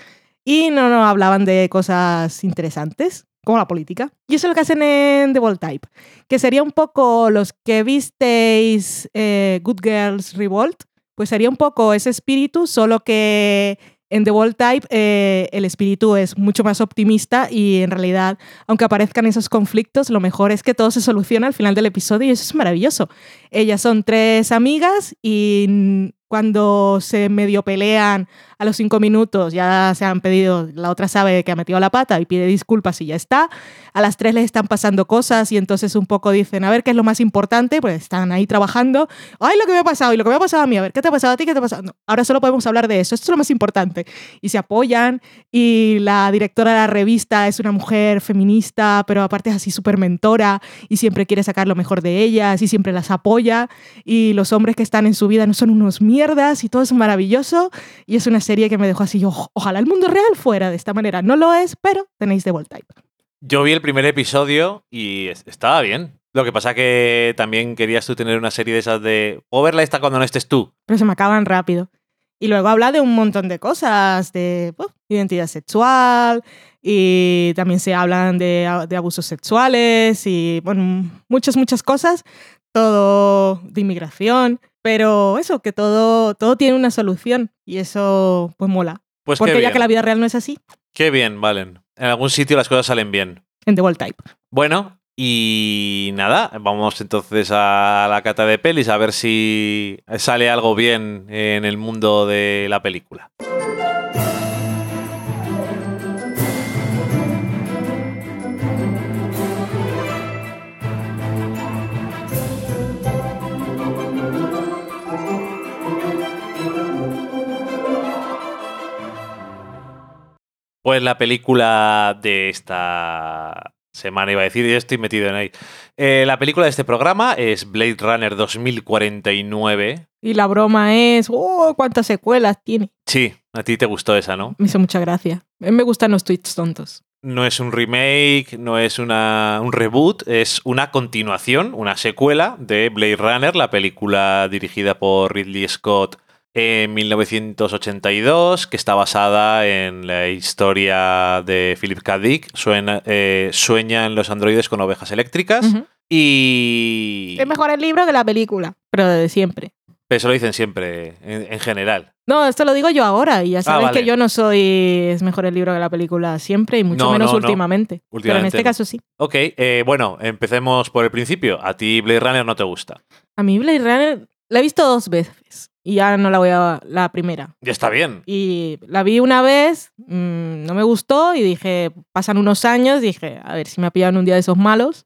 y no nos hablaban de cosas interesantes, como la política. Y eso es lo que hacen en The Bold Type, que sería un poco los que visteis eh, Good Girls Revolt, pues sería un poco ese espíritu, solo que en The Bold Type eh, el espíritu es mucho más optimista y en realidad, aunque aparezcan esos conflictos, lo mejor es que todo se soluciona al final del episodio y eso es maravilloso. Ellas son tres amigas y cuando se medio pelean a los cinco minutos ya se han pedido, la otra sabe que ha metido la pata y pide disculpas y ya está. A las tres les están pasando cosas y entonces un poco dicen, a ver qué es lo más importante, pues están ahí trabajando. Ay, lo que me ha pasado y lo que me ha pasado a mí, a ver, ¿qué te ha pasado a ti? ¿Qué te ha pasado? ahora solo podemos hablar de eso, esto es lo más importante. Y se apoyan y la directora de la revista es una mujer feminista, pero aparte es así súper mentora y siempre quiere sacar lo mejor de ellas y siempre las apoya. Y los hombres que están en su vida no son unos mierdas y todo es maravilloso. Y es una serie que me dejó así, ojalá el mundo real fuera de esta manera. No lo es, pero tenéis de Type. Yo vi el primer episodio y estaba bien. Lo que pasa que también querías tú tener una serie de esas de... O verla esta cuando no estés tú. Pero se me acaban rápido. Y luego habla de un montón de cosas, de identidad sexual, y también se hablan de, de, abusos sexuales y, bueno, muchas, muchas cosas. Todo de inmigración. Pero eso, que todo, todo tiene una solución y eso pues mola. Pues Porque ya que la vida real no es así. Qué bien, Valen. En algún sitio las cosas salen bien. En The World Type. Bueno, y nada, vamos entonces a la cata de pelis a ver si sale algo bien en el mundo de la película. Pues la película de esta semana iba a decir, y estoy metido en ahí. Eh, la película de este programa es Blade Runner 2049. Y la broma es, ¡oh! ¿Cuántas secuelas tiene? Sí, a ti te gustó esa, ¿no? Me hizo mucha gracia. Me gustan los tweets tontos. No es un remake, no es una, un reboot, es una continuación, una secuela de Blade Runner, la película dirigida por Ridley Scott en 1982, que está basada en la historia de Philip K. Dick, suena, eh, Sueñan los androides con ovejas eléctricas. Y... Es mejor el libro que la película, pero de siempre. Eso lo dicen siempre, en, en general. No, esto lo digo yo ahora y ya sabes vale. que yo no soy es mejor el libro que la película siempre y mucho No, menos no, no. últimamente. Pero en este caso sí. Ok, eh, bueno, empecemos por el principio. A ti Blade Runner no te gusta. A mí Blade Runner la he visto dos veces y ya no la voy a la primera. Ya está bien. Y la vi una vez, mm, no me gustó y dije, pasan unos años, dije, a ver si me ha pillado en un día de esos malos.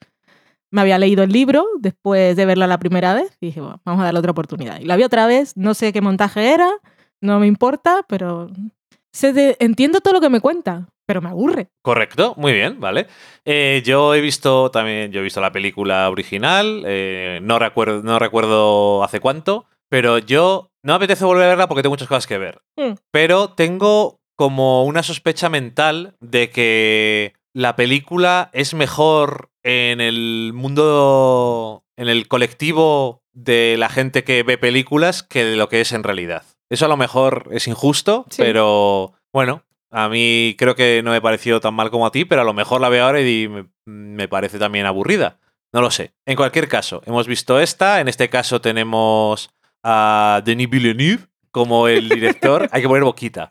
Me había leído el libro después de verla la primera vez y dije, bueno, vamos a darle otra oportunidad. Y la vi otra vez, no sé qué montaje era, no me importa, pero de- entiendo todo lo que me cuenta, pero me aburre. Correcto, muy bien, vale. Eh, yo he visto también, yo he visto la película original, eh, no, recuerdo, no recuerdo hace cuánto, pero yo no me apetece volver a verla porque tengo muchas cosas que ver. Mm. Pero tengo como una sospecha mental de que la película es mejor en el mundo, en el colectivo de la gente que ve películas que de lo que es en realidad. Eso a lo mejor es injusto, Sí. pero bueno, a mí creo que no me pareció tan mal como a ti, pero a lo mejor la veo ahora y me, me parece también aburrida. No lo sé. En cualquier caso, hemos visto esta. En este caso tenemos a Denis Villeneuve como el director. Hay que poner boquita.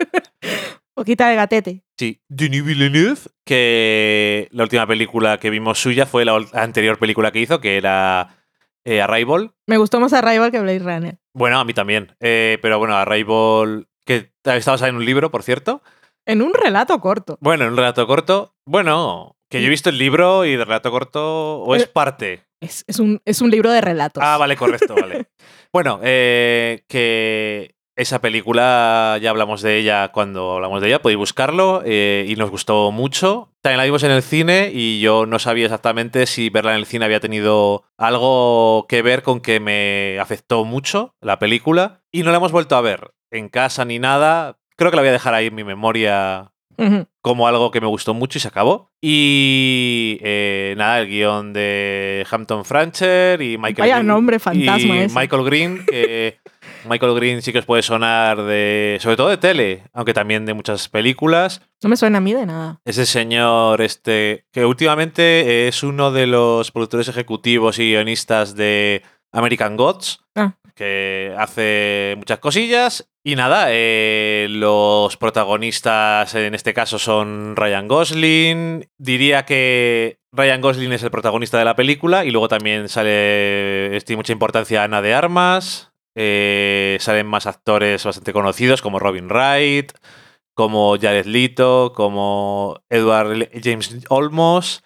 Poquita de gatete. Sí, Denis Villeneuve, que la última película que vimos suya fue la anterior película que hizo, que era eh, Arrival. Me gustó más Arrival que Blade Runner. Bueno, a mí también. Eh, pero bueno, Arrival, que está basada en un libro, por cierto. En un relato corto. Bueno, en un relato corto. Bueno, que yo he visto el libro y de relato corto, o es Eh, parte. Es, es un, es un libro de relatos. Ah, vale, correcto, vale. Bueno, eh, que esa película, ya hablamos de ella cuando hablamos de ella, podéis buscarlo eh, y nos gustó mucho. También la vimos en el cine y yo no sabía exactamente si verla en el cine había tenido algo que ver con que me afectó mucho la película y no la hemos vuelto a ver en casa ni nada. Creo que la voy a dejar ahí en mi memoria Como algo que me gustó mucho y se acabó. Y eh, nada, el guion de Hampton Francher y Michael Vaya Green. nombre fantasma y ese. Michael Green, que Michael Green sí que os puede sonar de. sobre todo de tele, aunque también de muchas películas. No me suena a mí de nada. Ese señor, este, que últimamente es uno de los productores ejecutivos y guionistas de American Gods, Ah. Que hace muchas cosillas. Y nada, eh, los protagonistas en este caso son Ryan Gosling. Diría que Ryan Gosling es el protagonista de la película y luego también sale, tiene mucha importancia Ana de Armas. eh, salen más actores bastante conocidos como Robin Wright, como Jared Leto, como Edward James Olmos,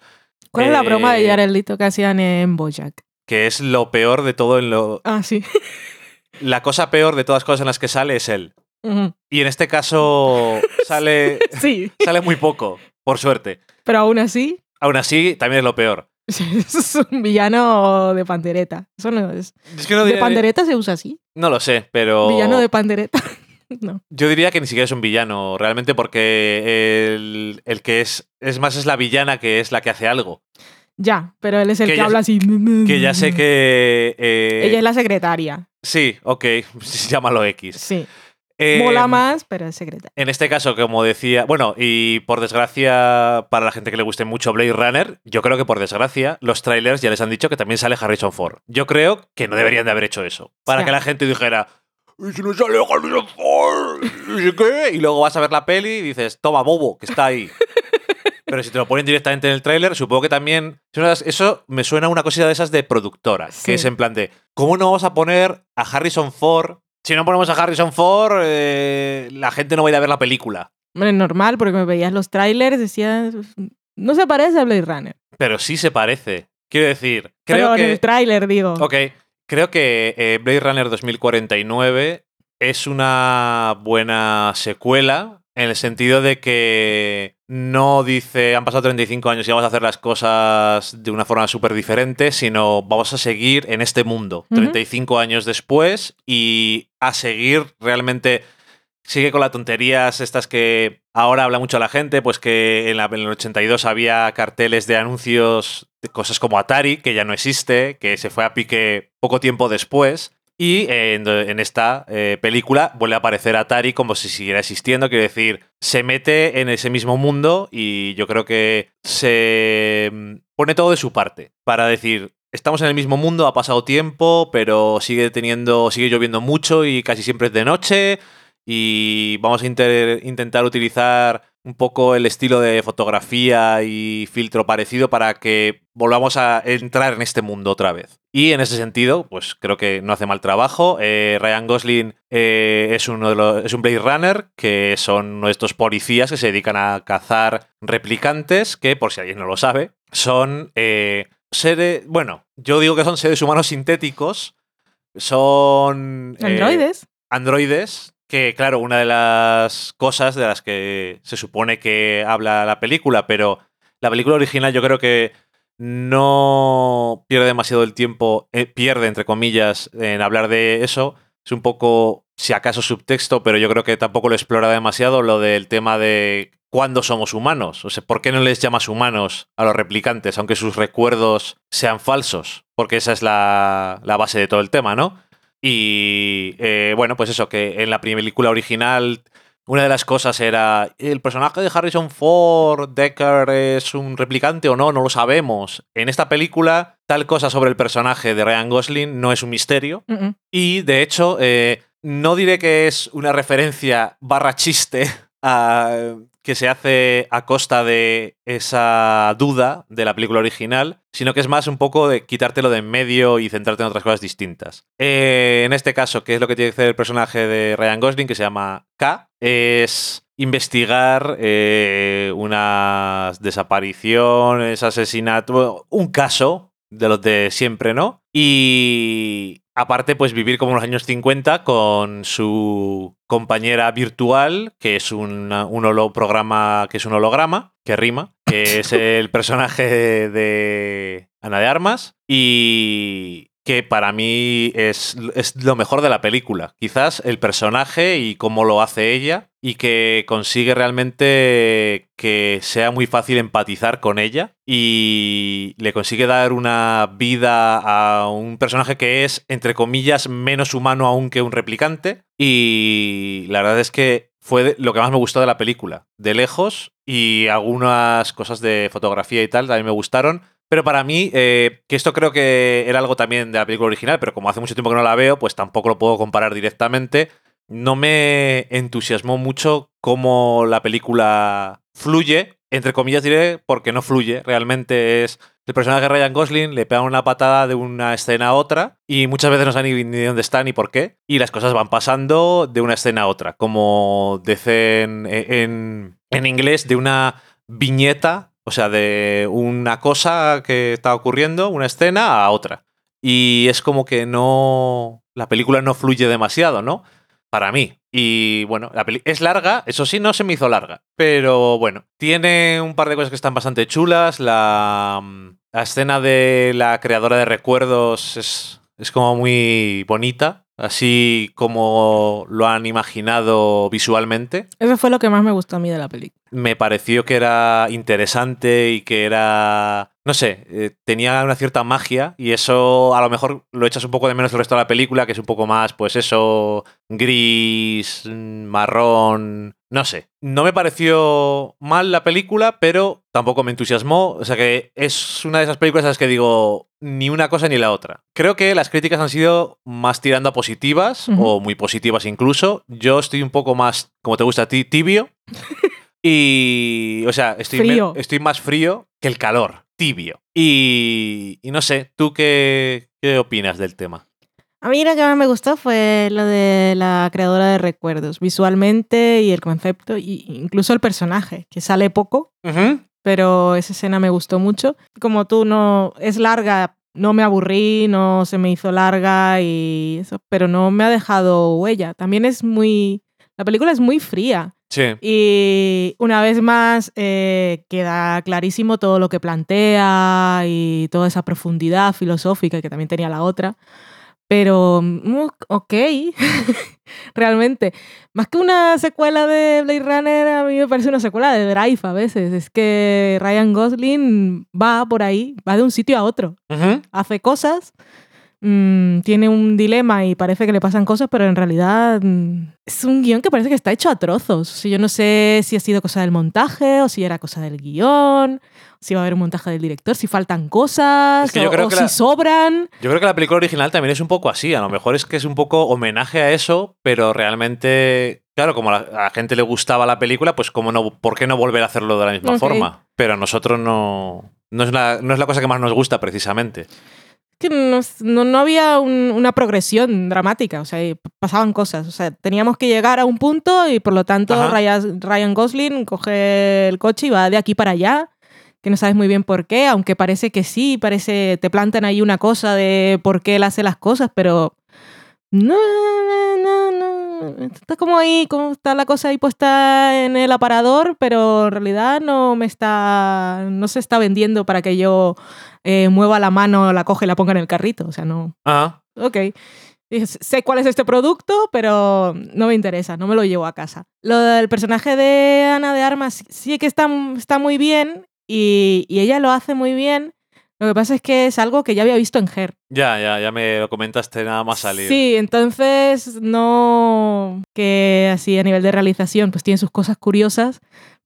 ¿Cuál es la Eh, broma de Jared Leto que hacían en Bojack? Que es lo peor de todo en lo... Ah, sí. La cosa peor de todas las cosas en las que sale es él. Y en este caso sale, Sí, sale muy poco, por suerte. pero aún así Aún así, también es lo peor. es un villano de pandereta. Eso no es. Es que no, ¿De diría- pandereta se usa así? no lo sé, pero Villano de pandereta. no. yo diría que ni siquiera es un villano, realmente, porque el, el que es, es más es la villana que es la que hace algo. Ya, pero él es el Que habla así. Que ya sé que... eh, Ella es la secretaria. Sí, ok, llámalo X. Sí. Eh, Mola más, pero es secretaria. En este caso, como decía, bueno, y por desgracia, para la gente que le guste mucho Blade Runner, yo creo que por desgracia, los trailers ya les han dicho que también sale Harrison Ford. Yo creo que no deberían de haber hecho eso. Para Ya. que la gente dijera, ¿y si no sale Harrison Ford? ¿Y qué? Y luego vas a ver la peli y dices, toma, bobo, que está ahí. Pero si te lo ponen directamente en el tráiler, supongo que también... Eso me suena a una cosita de esas de productora, Sí. que es en plan de, ¿cómo no vamos a poner a Harrison Ford? Si no ponemos a Harrison Ford, eh, la gente no va a ir a ver la película. Hombre, normal, porque me veías los trailers, decías. No se parece a Blade Runner. Pero sí se parece. Quiero decir, Pero creo en que... el tráiler, digo. Ok, creo que eh, Blade Runner 2049 es una buena secuela en el sentido de que no dice han pasado 35 años y vamos a hacer las cosas de una forma súper diferente, sino vamos a seguir en este mundo Ujú. 35 años después y a seguir realmente sigue con las tonterías estas que ahora habla mucho la gente, pues que en, la- en el 82 había carteles de anuncios de cosas como Atari, que ya no existe, que se fue a pique poco tiempo después. Y en, en esta eh, película vuelve a aparecer Atari como si siguiera existiendo, quiero decir, se mete en ese mismo mundo y yo creo que se mm, pone todo de su parte para decir, estamos en el mismo mundo, ha pasado tiempo, pero sigue teniendo, sigue lloviendo mucho y casi siempre es de noche y vamos a intentar utilizar un poco el estilo de fotografía y filtro parecido para que volvamos a entrar en este mundo otra vez. Y en ese sentido, pues creo que no hace mal trabajo. Eh, Ryan Gosling eh, es, uno de los, es un Blade Runner, que son estos policías que se dedican a cazar replicantes, que por si alguien no lo sabe, son eh, seres, bueno, yo digo que son seres humanos sintéticos, son... Androides. androides, que claro, una de las cosas de las que se supone que habla la película, pero la película original yo creo que no pierde demasiado el tiempo, eh, pierde entre comillas en hablar de eso. Es un poco, si acaso, subtexto, pero yo creo que tampoco lo explora demasiado lo del tema de cuándo somos humanos. O sea, ¿por qué no les llamas humanos a los replicantes, aunque sus recuerdos sean falsos? Porque esa es la, la base de todo el tema, ¿no? Y eh, bueno, pues eso, que en la película original una de las cosas era, ¿el personaje de Harrison Ford, Decker, es un replicante o no? No lo sabemos. En esta película, tal cosa sobre el personaje de Ryan Gosling no es un misterio. Y de hecho, eh, no diré que es una referencia barra chiste a- que se hace a costa de esa duda de la película original, sino que es más un poco de quitártelo de en medio y centrarte en otras cosas distintas. Eh, en este caso, ¿qué es lo que tiene que hacer el personaje de Ryan Gosling, que se llama K? Es investigar eh, unas desapariciones, asesinatos, un caso de los de siempre, ¿no? Y aparte, pues vivir como en los años 50 con su compañera virtual, que es una- un holo- programa, que es un holograma, que rima, que es el personaje de Ana de Armas, y que para mí es, es lo mejor de la película. Quizás el personaje y cómo lo hace ella, y que consigue realmente que sea muy fácil empatizar con ella y le consigue dar una vida a un personaje que es, entre comillas, menos humano aún que un replicante. Y la verdad es que fue lo que más me gustó de la película, de lejos, y algunas cosas de fotografía y tal también me gustaron. Pero para mí, eh, que esto creo que era algo también de la película original, pero como hace mucho tiempo que no la veo, pues tampoco lo puedo comparar directamente. No me entusiasmó mucho cómo la película fluye, entre comillas diré, porque no fluye. Realmente es el personaje de Ryan Gosling, le pegan una patada de una escena a otra y muchas veces no sabe ni, dónde está ni por qué. Y las cosas van pasando de una escena a otra, como dicen en, en inglés, de una viñeta, o sea, de una cosa que está ocurriendo, una escena a otra. Y es como que no. La película no fluye demasiado, ¿no? Para mí. Y bueno, la peli es larga, eso sí, no se me hizo larga. Pero bueno, tiene un par de cosas que están bastante chulas. La, la escena de la creadora de recuerdos es, es como muy bonita. Así como lo han imaginado visualmente Eso fue lo que más me gustó a mí de la película. me pareció que era interesante y que era, no sé, eh, tenía una cierta magia y eso a lo mejor lo echas un poco de menos el resto de la película, que es un poco más, pues eso, gris, mm, marrón, no sé. No me pareció mal la película, pero tampoco me entusiasmó. O sea que es una de esas películas en las que digo ni una cosa ni la otra. Creo que las críticas han sido más tirando a positivas o muy positivas incluso. Yo estoy un poco más, como te gusta a ti, tibio. Y, o sea, estoy, Frío. estoy más frío que el calor, tibio. Y, y no sé, ¿tú qué, qué opinas del tema? A mí lo que más me gustó fue lo de la creadora de recuerdos, visualmente y el concepto, y incluso el personaje, que sale poco, pero esa escena me gustó mucho. Como tú no es larga, no me aburrí, no se me hizo larga y eso, pero no me ha dejado huella. También es muy la película es muy fría Sí. y una vez más eh, queda clarísimo todo lo que plantea y toda esa profundidad filosófica que también tenía la otra. Pero, mm, ok, realmente. Más que una secuela de Blade Runner, a mí me parece una secuela de Drive a veces. Es que Ryan Gosling va por ahí, va de un sitio a otro, Ujú. hace cosas, mm, tiene un dilema y parece que le pasan cosas, pero en realidad mm, es un guion que parece que está hecho a trozos. O sea, yo no sé si ha sido cosa del montaje o si era cosa del guion, si va a haber un montaje del director, si faltan cosas Es que yo o, creo o que si la- sobran. Yo creo que la película original también es un poco así. A lo mejor es que es un poco homenaje a eso, pero realmente, claro, como a la, gente le gustaba la película, pues cómo no, ¿por qué no volver a hacerlo de la misma forma? Pero a nosotros no, no, es la, no es la cosa que más nos gusta precisamente. Que no, no- no había un- una progresión dramática, o sea, pasaban cosas. O sea, teníamos que llegar a un punto y por lo tanto. Ryan, Ryan Gosling coge el coche y va de aquí para allá, que no sabes muy bien por qué, aunque parece que sí, parece, te plantan ahí una cosa de por qué él hace las cosas, pero no, no, no, está como ahí, como está la cosa ahí puesta en el aparador, pero en realidad no me está, no se está vendiendo para que yo eh, mueva la mano, la coge y la ponga en el carrito. O sea, no. Ah, Ok. Dije, Sé cuál es este producto, pero no me interesa, no me lo llevo a casa. Lo del personaje de Ana de Armas sí que está, está muy bien y, y ella lo hace muy bien. Lo que pasa es que es algo que ya había visto en Her. ya, ya, ya me lo comentaste nada más salir. Sí, entonces no que así a nivel de realización pues tiene sus cosas curiosas,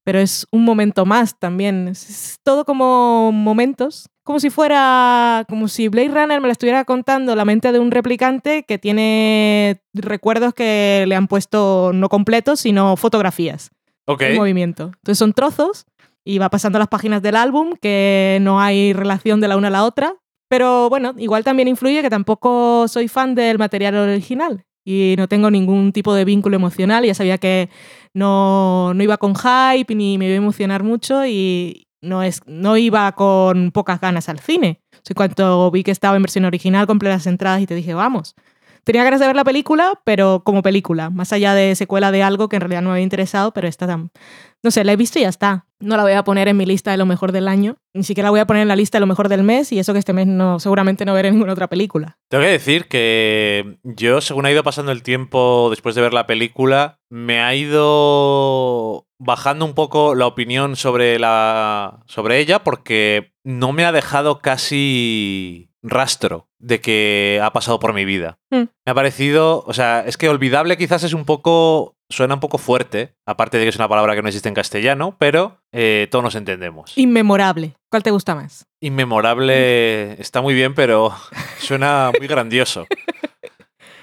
pero es un momento más también. Es, es todo como momentos, como si fuera como si Blade Runner me lo estuviera contando la mente de un replicante que tiene recuerdos que le han puesto no completos, sino fotografías Ok. en movimiento. Entonces son trozos y va pasando las páginas del álbum que no hay relación de la una a la otra. Pero bueno, igual también influye que tampoco soy fan del material original y no tengo ningún tipo de vínculo emocional. Ya sabía que no, no iba con hype ni me iba a emocionar mucho y no, es, no iba con pocas ganas al cine. O sea, en cuanto vi que estaba en versión original, compré las entradas y te dije, vamos. Tenía ganas de ver la película, pero como película, más allá de secuela de algo que en realidad no me había interesado, pero esta tam- no sé, la he visto y ya está. No la voy a poner en mi lista de lo mejor del año, ni siquiera la voy a poner en la lista de lo mejor del mes, y eso que este mes no, seguramente no veré ninguna otra película. Tengo que decir que yo, según ha ido pasando el tiempo después de ver la película, me ha ido bajando un poco la opinión sobre, la, sobre ella porque no me ha dejado casi rastro de que ha pasado por mi vida. Mm. Me ha parecido, o sea, es que olvidable quizás es un poco, suena un poco fuerte, aparte de que es una palabra que no existe en castellano, pero eh, todos nos entendemos. Inmemorable. ¿Cuál te gusta más? Inmemorable está muy bien, pero suena muy grandioso.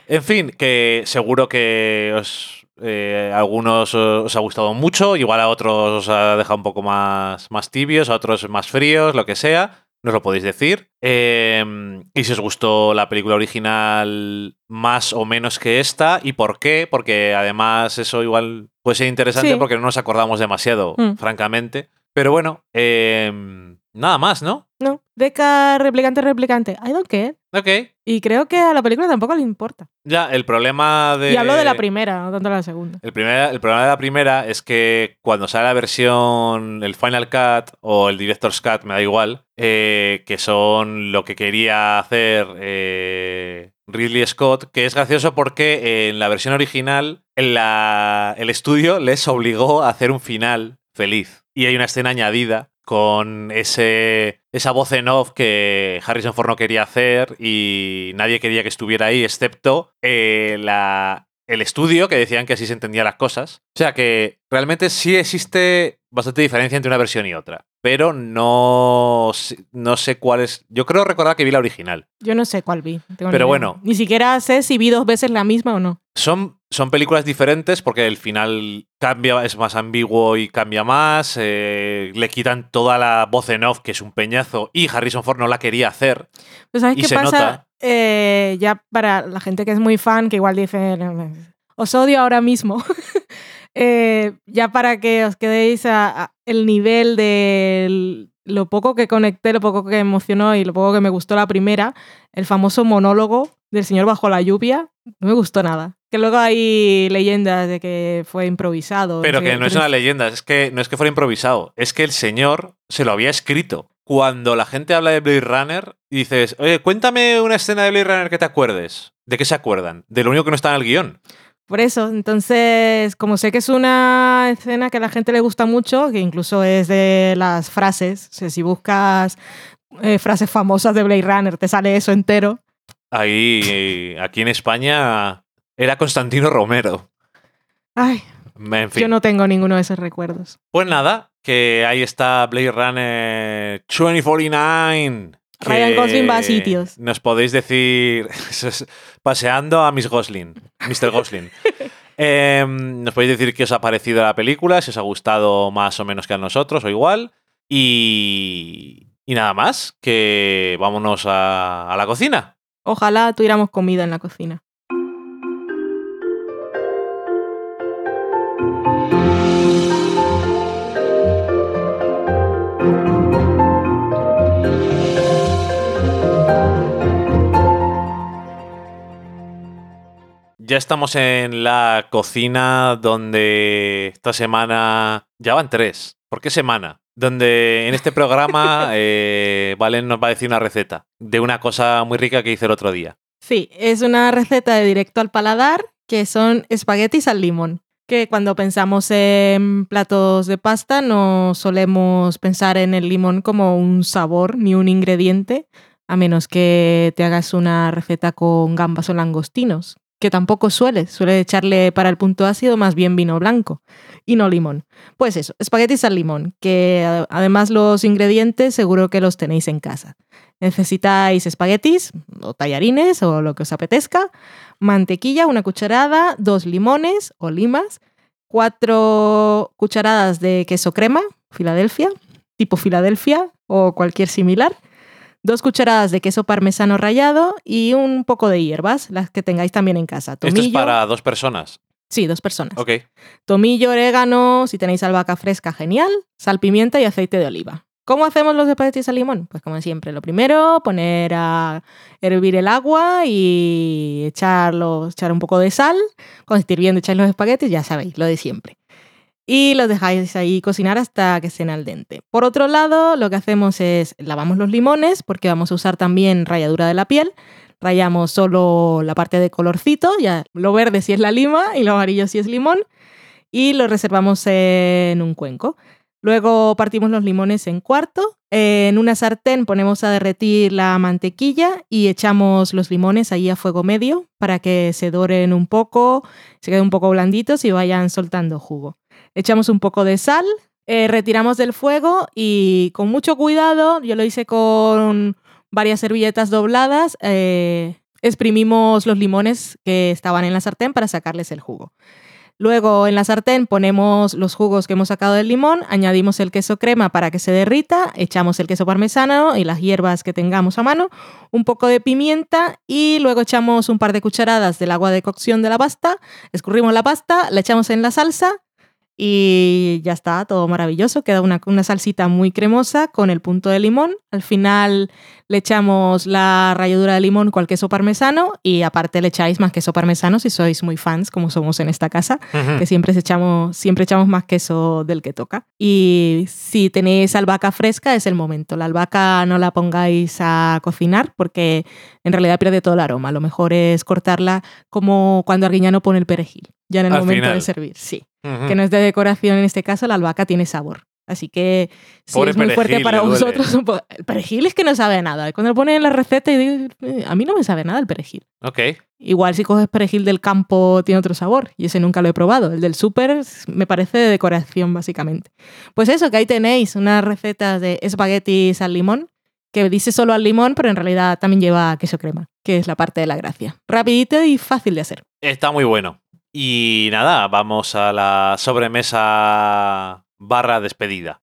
En fin, que seguro que os, eh, a algunos os ha gustado mucho, igual a otros os ha dejado un poco más, más tibios, a otros más fríos, lo que sea. Nos lo podéis decir. Eh, y si os gustó la película original más o menos que esta, y por qué, porque además eso igual puede ser interesante Sí. porque no nos acordamos demasiado, Mm. francamente. Pero bueno, eh, nada más, ¿no? No. Deca, replicante, replicante. I don't care. Ok. Y creo que a la película tampoco le importa. Ya, el problema de. Y hablo de la primera, no tanto de la segunda. El, primer- el problema de la primera es que cuando sale la versión, el Final Cut o el Director's Cut, me da igual, eh, que son lo que quería hacer eh, Ridley Scott, que es gracioso porque en la versión original en la- el estudio les obligó a hacer un final feliz. Y hay una escena añadida con ese, esa voz en off que Harrison Ford no quería hacer y nadie quería que estuviera ahí, excepto eh, la, el estudio, que decían que así se entendían las cosas. O sea que realmente sí existe bastante diferencia entre una versión y otra. Pero no, sé- no sé cuál es. Yo creo recordar que vi la original. Yo no sé cuál vi. tengo ni Pero idea. bueno. Ni siquiera sé si vi dos veces la misma o no. Son, son películas diferentes porque el final cambia, es más ambiguo y cambia más. eh, le quitan toda la voz en off, que es un peñazo, y Harrison Ford no la quería hacer. Pues ¿sabes Y qué se pasa? nota. Eh, ya para la gente que es muy fan, que igual dice, "No, no, os odio ahora mismo. Eh, ya para que os quedéis a, a el nivel de lo poco que conecté, lo poco que me emocionó y lo poco que me gustó la primera, el famoso monólogo del señor bajo la lluvia, no me gustó nada. Que luego hay leyendas de que fue improvisado. Pero que qué, no es una leyenda, es que no es que fuera improvisado, es que el señor se lo había escrito. Cuando la gente habla de Blade Runner y dices, oye, cuéntame una escena de Blade Runner que te acuerdes. ¿De qué se acuerdan? De lo único que no está en el guion. Por eso, entonces, como sé que es una escena que a la gente le gusta mucho, que incluso es de las frases, o sea, si buscas eh, frases famosas de Blade Runner, te sale eso entero. Ahí, aquí en España, era Constantino Romero. Ay, En fin. yo no tengo ninguno de esos recuerdos. Pues nada, que ahí está Blade Runner 2049. Ryan Gosling va a sitios. Nos podéis decir, paseando a Miss Gosling, Mr. Gosling. Em, nos podéis decir qué os ha parecido la película, si os ha gustado más o menos que a nosotros o igual. Y, y nada más, que vámonos a, a la cocina. Ojalá tuviéramos comida en la cocina. Ya estamos en la cocina donde esta semana ya van tres. ¿Por qué semana? Donde en este programa eh, Valen nos va a decir una receta de una cosa muy rica que hice el otro día. Sí, es una receta de directo al paladar que son espaguetis al limón. Que cuando pensamos en platos de pasta no solemos pensar en el limón como un sabor ni un ingrediente, a menos que te hagas una receta con gambas o langostinos, que tampoco suele, suele echarle para el punto ácido más bien vino blanco y no limón. Pues eso, espaguetis al limón, que además los ingredientes seguro que los tenéis en casa. Necesitáis espaguetis o tallarines o lo que os apetezca, mantequilla, una cucharada, dos limones o limas, cuatro cucharadas de queso crema, Filadelfia, tipo Filadelfia o cualquier similar, dos cucharadas de queso parmesano rallado y un poco de hierbas, las que tengáis también en casa. Esto es Tomillo, para dos personas. Sí, dos personas. Ok. Tomillo, orégano, si tenéis albahaca fresca, genial, sal, pimienta y aceite de oliva. ¿Cómo hacemos los espaguetis al limón? Pues como siempre, lo primero, poner a hervir el agua y echarlo, echar un poco de sal. Cuando esté hirviendo echáis los espaguetis, ya sabéis, lo de siempre. Y los dejáis ahí cocinar hasta que estén al dente. Por otro lado, lo que hacemos es lavamos los limones porque vamos a usar también ralladura de la piel. Rayamos solo la parte de colorcito, ya lo verde si es la lima y lo amarillo si es limón, y lo reservamos en un cuenco. Luego partimos los limones en cuarto. En una sartén ponemos a derretir la mantequilla y echamos los limones ahí a fuego medio para que se doren un poco, se queden un poco blanditos y vayan soltando jugo. Echamos un poco de sal, eh, retiramos del fuego y con mucho cuidado, yo lo hice con varias servilletas dobladas, eh, exprimimos los limones que estaban en la sartén para sacarles el jugo. Luego en la sartén ponemos los jugos que hemos sacado del limón, añadimos el queso crema para que se derrita, echamos el queso parmesano y las hierbas que tengamos a mano, un poco de pimienta y luego echamos un par de cucharadas del agua de cocción de la pasta, escurrimos la pasta, la echamos en la salsa y ya está, todo maravilloso. Queda una, una salsita muy cremosa con el punto de limón. Al final le echamos la ralladura de limón con el queso parmesano y aparte le echáis más queso parmesano si sois muy fans, como somos en esta casa, que siempre echamos, siempre echamos más queso del que toca. Y si tenéis albahaca fresca, es el momento. La albahaca no la pongáis a cocinar porque en realidad pierde todo el aroma. Lo mejor es cortarla como cuando Arguiñano pone el perejil, ya en el Al momento final. de servir. Sí Ujú. que no es de decoración en este caso, la albahaca tiene sabor. Así que si Pobre es muy fuerte perejil, para le duele. vosotros, po- el perejil es que no sabe nada. Cuando lo ponen en la receta y digo, "Eh, a mí no me sabe nada el perejil. Ok. Igual si coges perejil del campo tiene otro sabor y ese nunca lo he probado. El del súper me parece de decoración básicamente. Pues eso, que ahí tenéis una receta de espaguetis al limón que dice solo al limón, pero en realidad también lleva queso crema, que es la parte de la gracia. Rapidito y fácil de hacer. Está muy bueno. Y nada, vamos a la sobremesa barra despedida.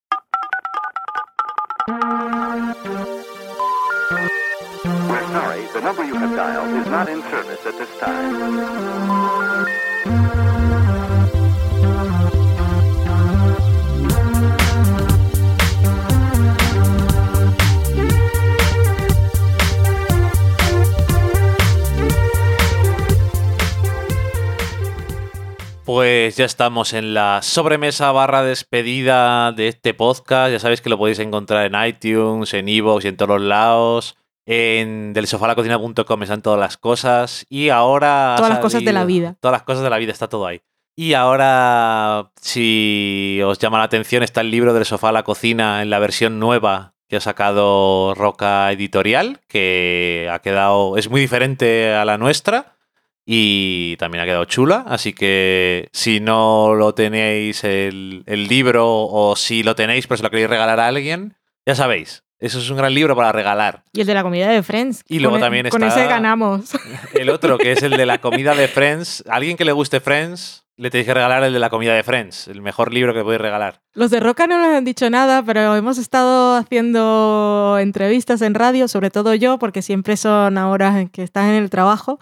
Pues ya estamos en la sobremesa barra despedida de este podcast. Ya sabéis que lo podéis encontrar en iTunes, en iVoox y en todos los lados. En delsofalacocina.com están todas las cosas. Y ahora. Todas las cosas de la vida. Todas las cosas de la vida, está todo ahí. Y ahora, si os llama la atención, está el libro del sofá a la cocina en la versión nueva que ha sacado Roca Editorial, que ha quedado, es muy diferente a la nuestra y también ha quedado chula, así que si no lo tenéis el, el libro o si lo tenéis pero se lo queréis regalar a alguien, ya sabéis, eso es un gran libro para regalar. Y el de la comida de Friends. Y luego Con e- también Con está- ese ganamos. El otro, que es el de la comida de Friends, a alguien que le guste Friends, le tenéis que regalar el de la comida de Friends, el mejor libro que podéis regalar. Los de Roca no nos han dicho nada, pero hemos estado haciendo entrevistas en radio, sobre todo yo, porque siempre son a horas en que estás en el trabajo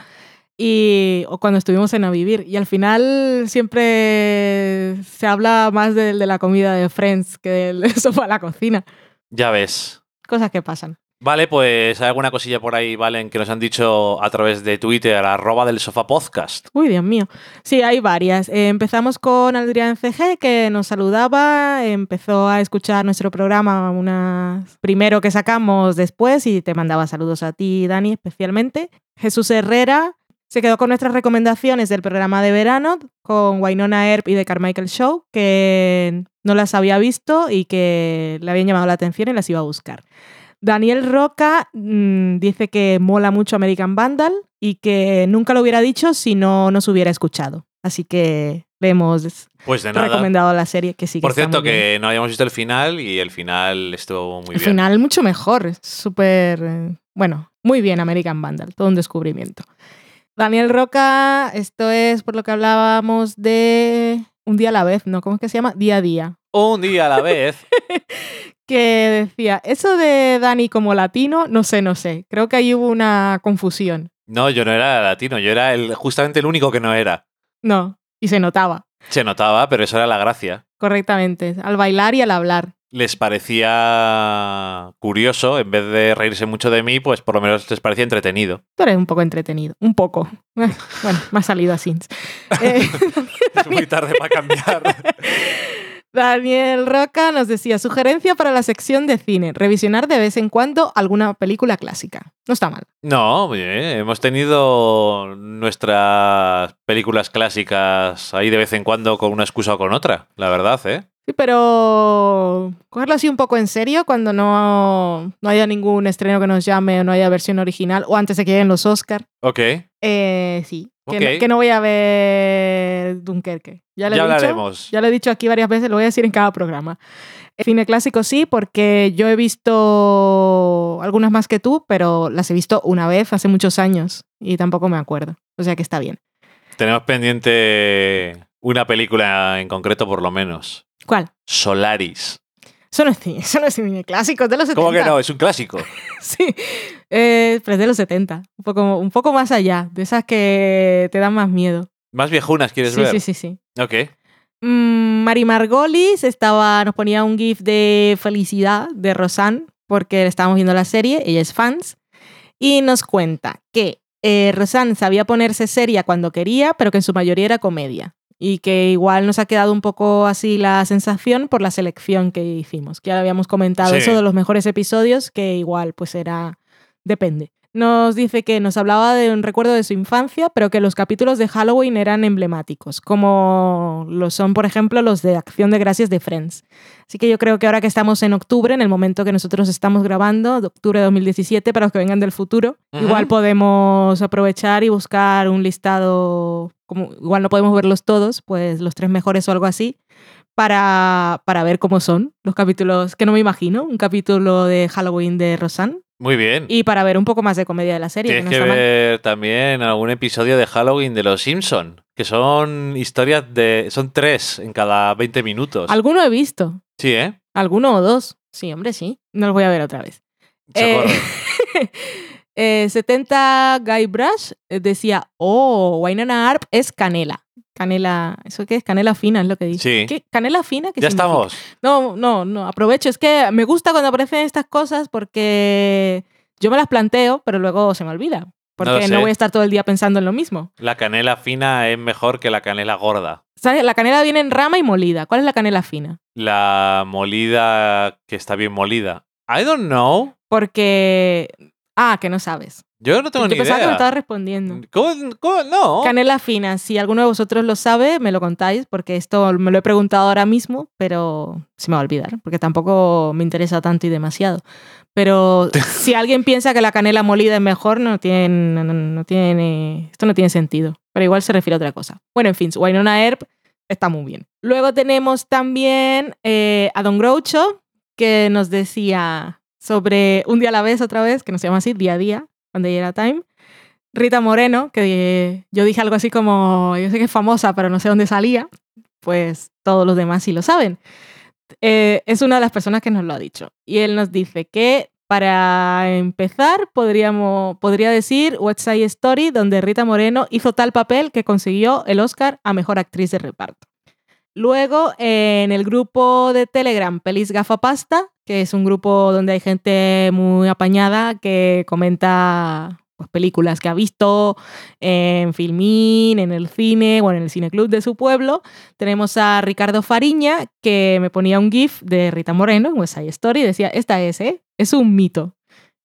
y o cuando estuvimos en A Vivir. Y al final siempre se habla más del de la comida de Friends que del sofá a la cocina. Ya ves. Cosas que pasan. Vale, pues hay alguna cosilla por ahí, Valen, que nos han dicho a través de Twitter, arroba del sofá podcast. Uy, Dios mío. Sí, hay varias. Eh, empezamos con Adrián CG, que nos saludaba, empezó a escuchar nuestro programa unas primero que sacamos después y te mandaba saludos a ti, Dani, especialmente. Jesús Herrera se quedó con nuestras recomendaciones del programa de verano con Wynonna Earp y The Carmichael Show, que no las había visto y que le habían llamado la atención y las iba a buscar. Daniel Roca mm, dice que mola mucho American Vandal y que nunca lo hubiera dicho si no nos hubiera escuchado. Así que le hemos Pues de nada. recomendado la serie que sí que Por cierto, bien. que no habíamos visto el final y el final estuvo muy El bien. final mucho mejor, súper... eh, Bueno, muy bien American Vandal, todo un descubrimiento. Daniel Roca, esto es por lo que hablábamos de un día a la vez, ¿no? ¿Cómo es que se llama? Día a día. Un día a la vez. Que decía, eso de Dani como latino, no sé, no sé. Creo que ahí hubo una confusión. No, yo no era latino, yo era el, justamente el único que no era. No, y se notaba Se notaba, pero eso era la gracia. correctamente, al bailar y al hablar. Les parecía curioso, en vez de reírse mucho de mí, pues por lo menos les parecía entretenido. Tú eres un poco entretenido, un poco. Bueno, me ha salido así. Eh, Es muy tarde para cambiar. Daniel Roca nos decía, sugerencia para la sección de cine, revisionar de vez en cuando alguna película clásica. No está mal. No, oye, hemos tenido nuestras películas clásicas ahí de vez en cuando con una excusa o con otra, la verdad, ¿eh? Sí, pero cogerlo así un poco en serio cuando no, no haya ningún estreno que nos llame o no haya versión original o antes de que lleguen los Oscar. Ok, Eh, sí, que, Ok. no, que no voy a ver Dunkerque. Ya ya, lo he dicho. hablaremos. Ya lo he dicho aquí varias veces, lo voy a decir en cada programa. El cine clásico sí, porque yo he visto algunas más que tú, pero las he visto una vez hace muchos años y tampoco me acuerdo. O sea que está bien. Tenemos pendiente una película en concreto, por lo menos. ¿Cuál? Solaris. Eso no es cine, eso no es cine clásico, es de los 70. ¿Cómo que no? Es un clásico. Sí, eh, pero es de los 70. Un poco, un poco más allá, de esas que te dan más miedo. Más viejunas, ¿quieres Sí, ver? sí, sí, sí. Ok. Mm, Mari Margolis estaba, nos ponía un gif de felicidad de Rosanne porque estábamos viendo la serie, ella es fans, y nos cuenta que eh, Rosanne sabía ponerse seria cuando quería, pero que en su mayoría era comedia. Y que igual nos ha quedado un poco así la sensación por la selección que hicimos. Que ya habíamos comentado Sí. eso de los mejores episodios, que igual pues era... depende. Nos dice que nos hablaba de un recuerdo de su infancia, pero que los capítulos de Halloween eran emblemáticos, como lo son, por ejemplo, los de Acción de Gracias de Friends. Así que yo creo que ahora que estamos en octubre, en el momento que nosotros estamos grabando, de octubre de 2017, para los que vengan del futuro, igual podemos aprovechar y buscar un listado, como igual no podemos verlos todos, pues los tres mejores o algo así, para, para ver cómo son los capítulos, que no me imagino, un capítulo de Halloween de Rosanne, Muy bien. y para ver un poco más de comedia de la serie. Tienes no que mal. ver también algún episodio de Halloween de Los Simpson, que son historias de... Son tres en cada 20 minutos. Alguno he visto, Sí, ¿eh? alguno o dos. Sí, hombre, sí. No los voy a ver otra vez. Eh, eh, 70 Guy Brush eh, decía, oh, Wynonna Arp es canela. Canela, ¿eso qué es? Canela fina es lo que dice. Sí. ¿Qué? ¿Canela fina? ¿Qué ya significa? estamos. No, no, no, aprovecho. Es que me gusta cuando aparecen estas cosas porque yo me las planteo, pero luego se me olvida. Porque no, sé. voy a estar todo el día pensando en lo mismo. La canela fina es mejor que la canela gorda. ¿Sabes? La canela viene en rama y molida. ¿Cuál es la canela fina? La molida que está bien molida. I don't know. Porque... Ah, que no sabes. Yo no tengo Yo ni pensaba que me estabas respondiendo. ¿Cómo, cómo? No. Canela fina, si alguno de vosotros lo sabe, me lo contáis, porque esto me lo he preguntado ahora mismo, pero se me va a olvidar, porque tampoco me interesa tanto y demasiado. Pero si alguien piensa que la canela molida es mejor, no tiene, no, tiene, esto no tiene sentido. Pero igual se refiere a otra cosa. Bueno, en fin, Wynonna Earp está muy bien. Luego tenemos también eh, a Don Groucho, que nos decía sobre Un día a la vez otra vez, que nos llama así, día a día, cuando era time. Rita Moreno, que yo dije algo así como, yo sé que es famosa, pero no sé dónde salía, pues todos los demás sí lo saben. Eh, es una de las personas que nos lo ha dicho. Y él nos dice que para empezar podríamos, podría decir West Side Story, donde Rita Moreno hizo tal papel que consiguió el Oscar a Mejor Actriz de Reparto. Luego, en el grupo de Telegram Pelis Gafapasta, que es un grupo donde hay gente muy apañada que comenta pues, películas que ha visto en Filmín, en el cine o en el cineclub de su pueblo, tenemos a Ricardo Fariña, que me ponía un GIF de Rita Moreno en West Side Story y decía, esta es, ¿eh? Es un mito.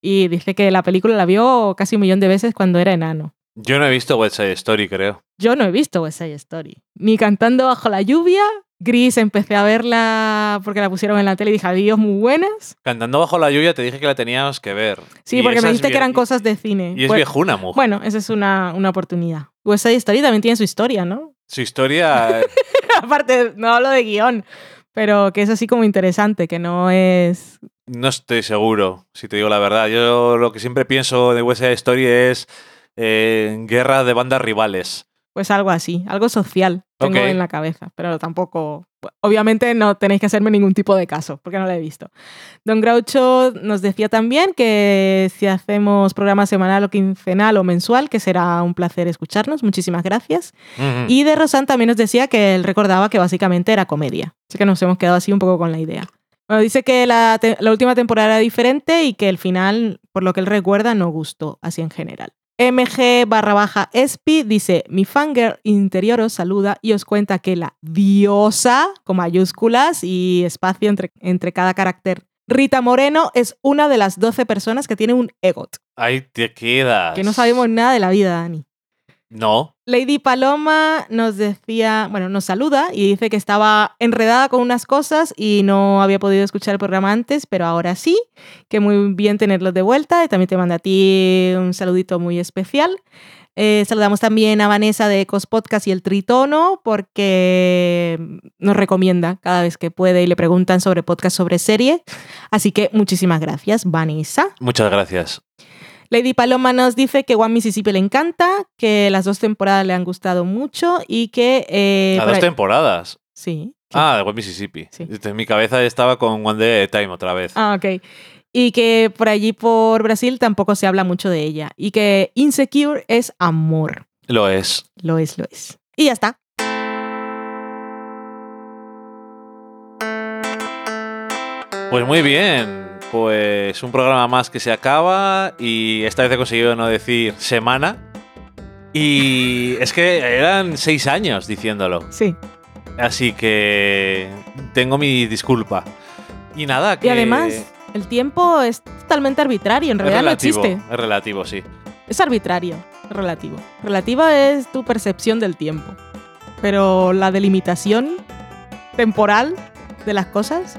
Y dice que la película la vio casi un millón de veces cuando era enano. Yo no he visto West Side Story, creo. Yo no he visto West Side Story. Ni cantando bajo la lluvia. Gris empecé a verla porque la pusieron en la tele y dije, adiós, muy buenas. Cantando bajo la lluvia te dije que la teníamos que ver. Sí, Y porque me dijiste que eran cosas de cine. Y es Pues- viejuna, mujer. Bueno, esa es una, una oportunidad. West Side Story también tiene su historia, ¿no? Su historia. Aparte, no hablo de guion, pero que es así como interesante, que no es... No estoy seguro, si te digo la verdad. Yo lo que siempre pienso de West Side Story es eh, guerra de bandas rivales. Pues algo así, algo social tengo en la cabeza, pero tampoco... Obviamente no tenéis que hacerme ningún tipo de caso, porque no la he visto. Don Groucho nos decía también que si hacemos programa semanal o quincenal o mensual, que será un placer escucharnos. Muchísimas gracias. Y de Rosan también nos decía que él recordaba que básicamente era comedia. Así que nos hemos quedado así un poco con la idea. Bueno, dice que la, la última temporada era diferente y que el final, por lo que él recuerda, no gustó, así en general. MG barra baja Espi dice, mi fangirl interior os saluda y os cuenta que la diosa, con mayúsculas y espacio entre, entre cada carácter, Rita Moreno es una de las 12 personas que tiene un EGOT. Ahí te quedas. Que no sabemos nada de la vida, Dani. No. Lady Paloma nos decía, bueno, nos saluda y dice que estaba enredada con unas cosas y no había podido escuchar el programa antes, pero ahora sí, que muy bien tenerlos de vuelta y también te manda a ti un saludito muy especial. Eh, saludamos también a Vanessa de Ecos Podcast y el Tritono porque nos recomienda cada vez que puede y le preguntan sobre podcast sobre serie. Así que muchísimas gracias, Vanessa. Muchas gracias. Lady Paloma nos dice que One Mississippi le encanta, que las dos temporadas le han gustado mucho y que... eh, por dos ahí- temporadas. Sí. Ah, de West Mississippi. Sí. En mi cabeza estaba con One Day Time otra vez. Ah, ok. Y que por allí, por Brasil, tampoco se habla mucho de ella. Y que Insecure es amor. Lo es. Lo es, lo es. Y ya está. Pues muy bien. Pues un programa más que se acaba y esta vez he conseguido no decir semana. Y es que eran seis años diciéndolo. Sí. Así que tengo mi disculpa. Y nada, que Y además, el tiempo es totalmente arbitrario. En realidad no existe. Es relativo, sí. Es arbitrario. Es relativo. Relativa es tu percepción del tiempo. Pero la delimitación temporal de las cosas.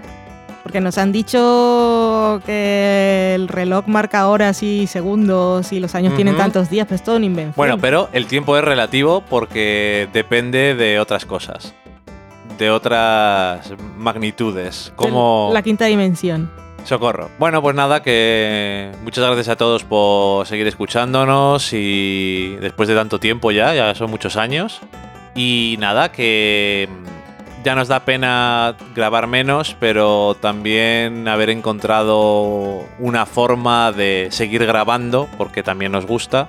Porque nos han dicho que el reloj marca horas y segundos y los años tienen Ujú. tantos días, pero es todo una invención. Bueno, pero el tiempo es relativo porque depende de otras cosas. De otras magnitudes. Como. La quinta dimensión. Socorro. Bueno, pues nada, que muchas gracias a todos por seguir escuchándonos y después de tanto tiempo ya, ya son muchos años. Y nada, que ya nos da pena grabar menos, pero también haber encontrado una forma de seguir grabando, porque también nos gusta.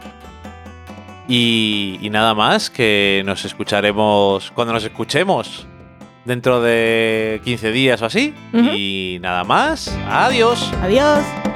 Y, y nada más, que nos escucharemos cuando nos escuchemos. Dentro de 15 días o así. Y nada más. Adiós. Adiós.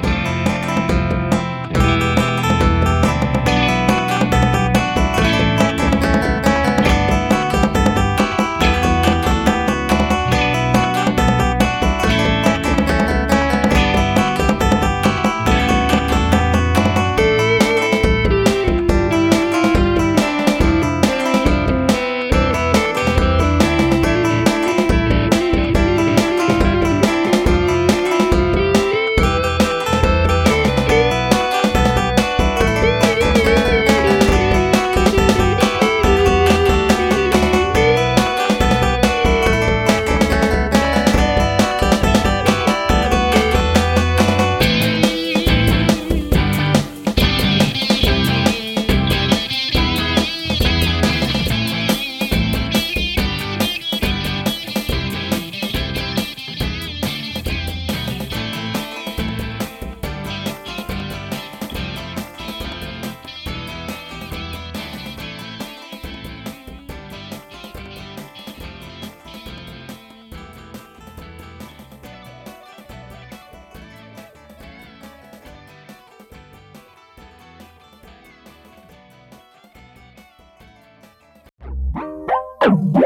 Yeah.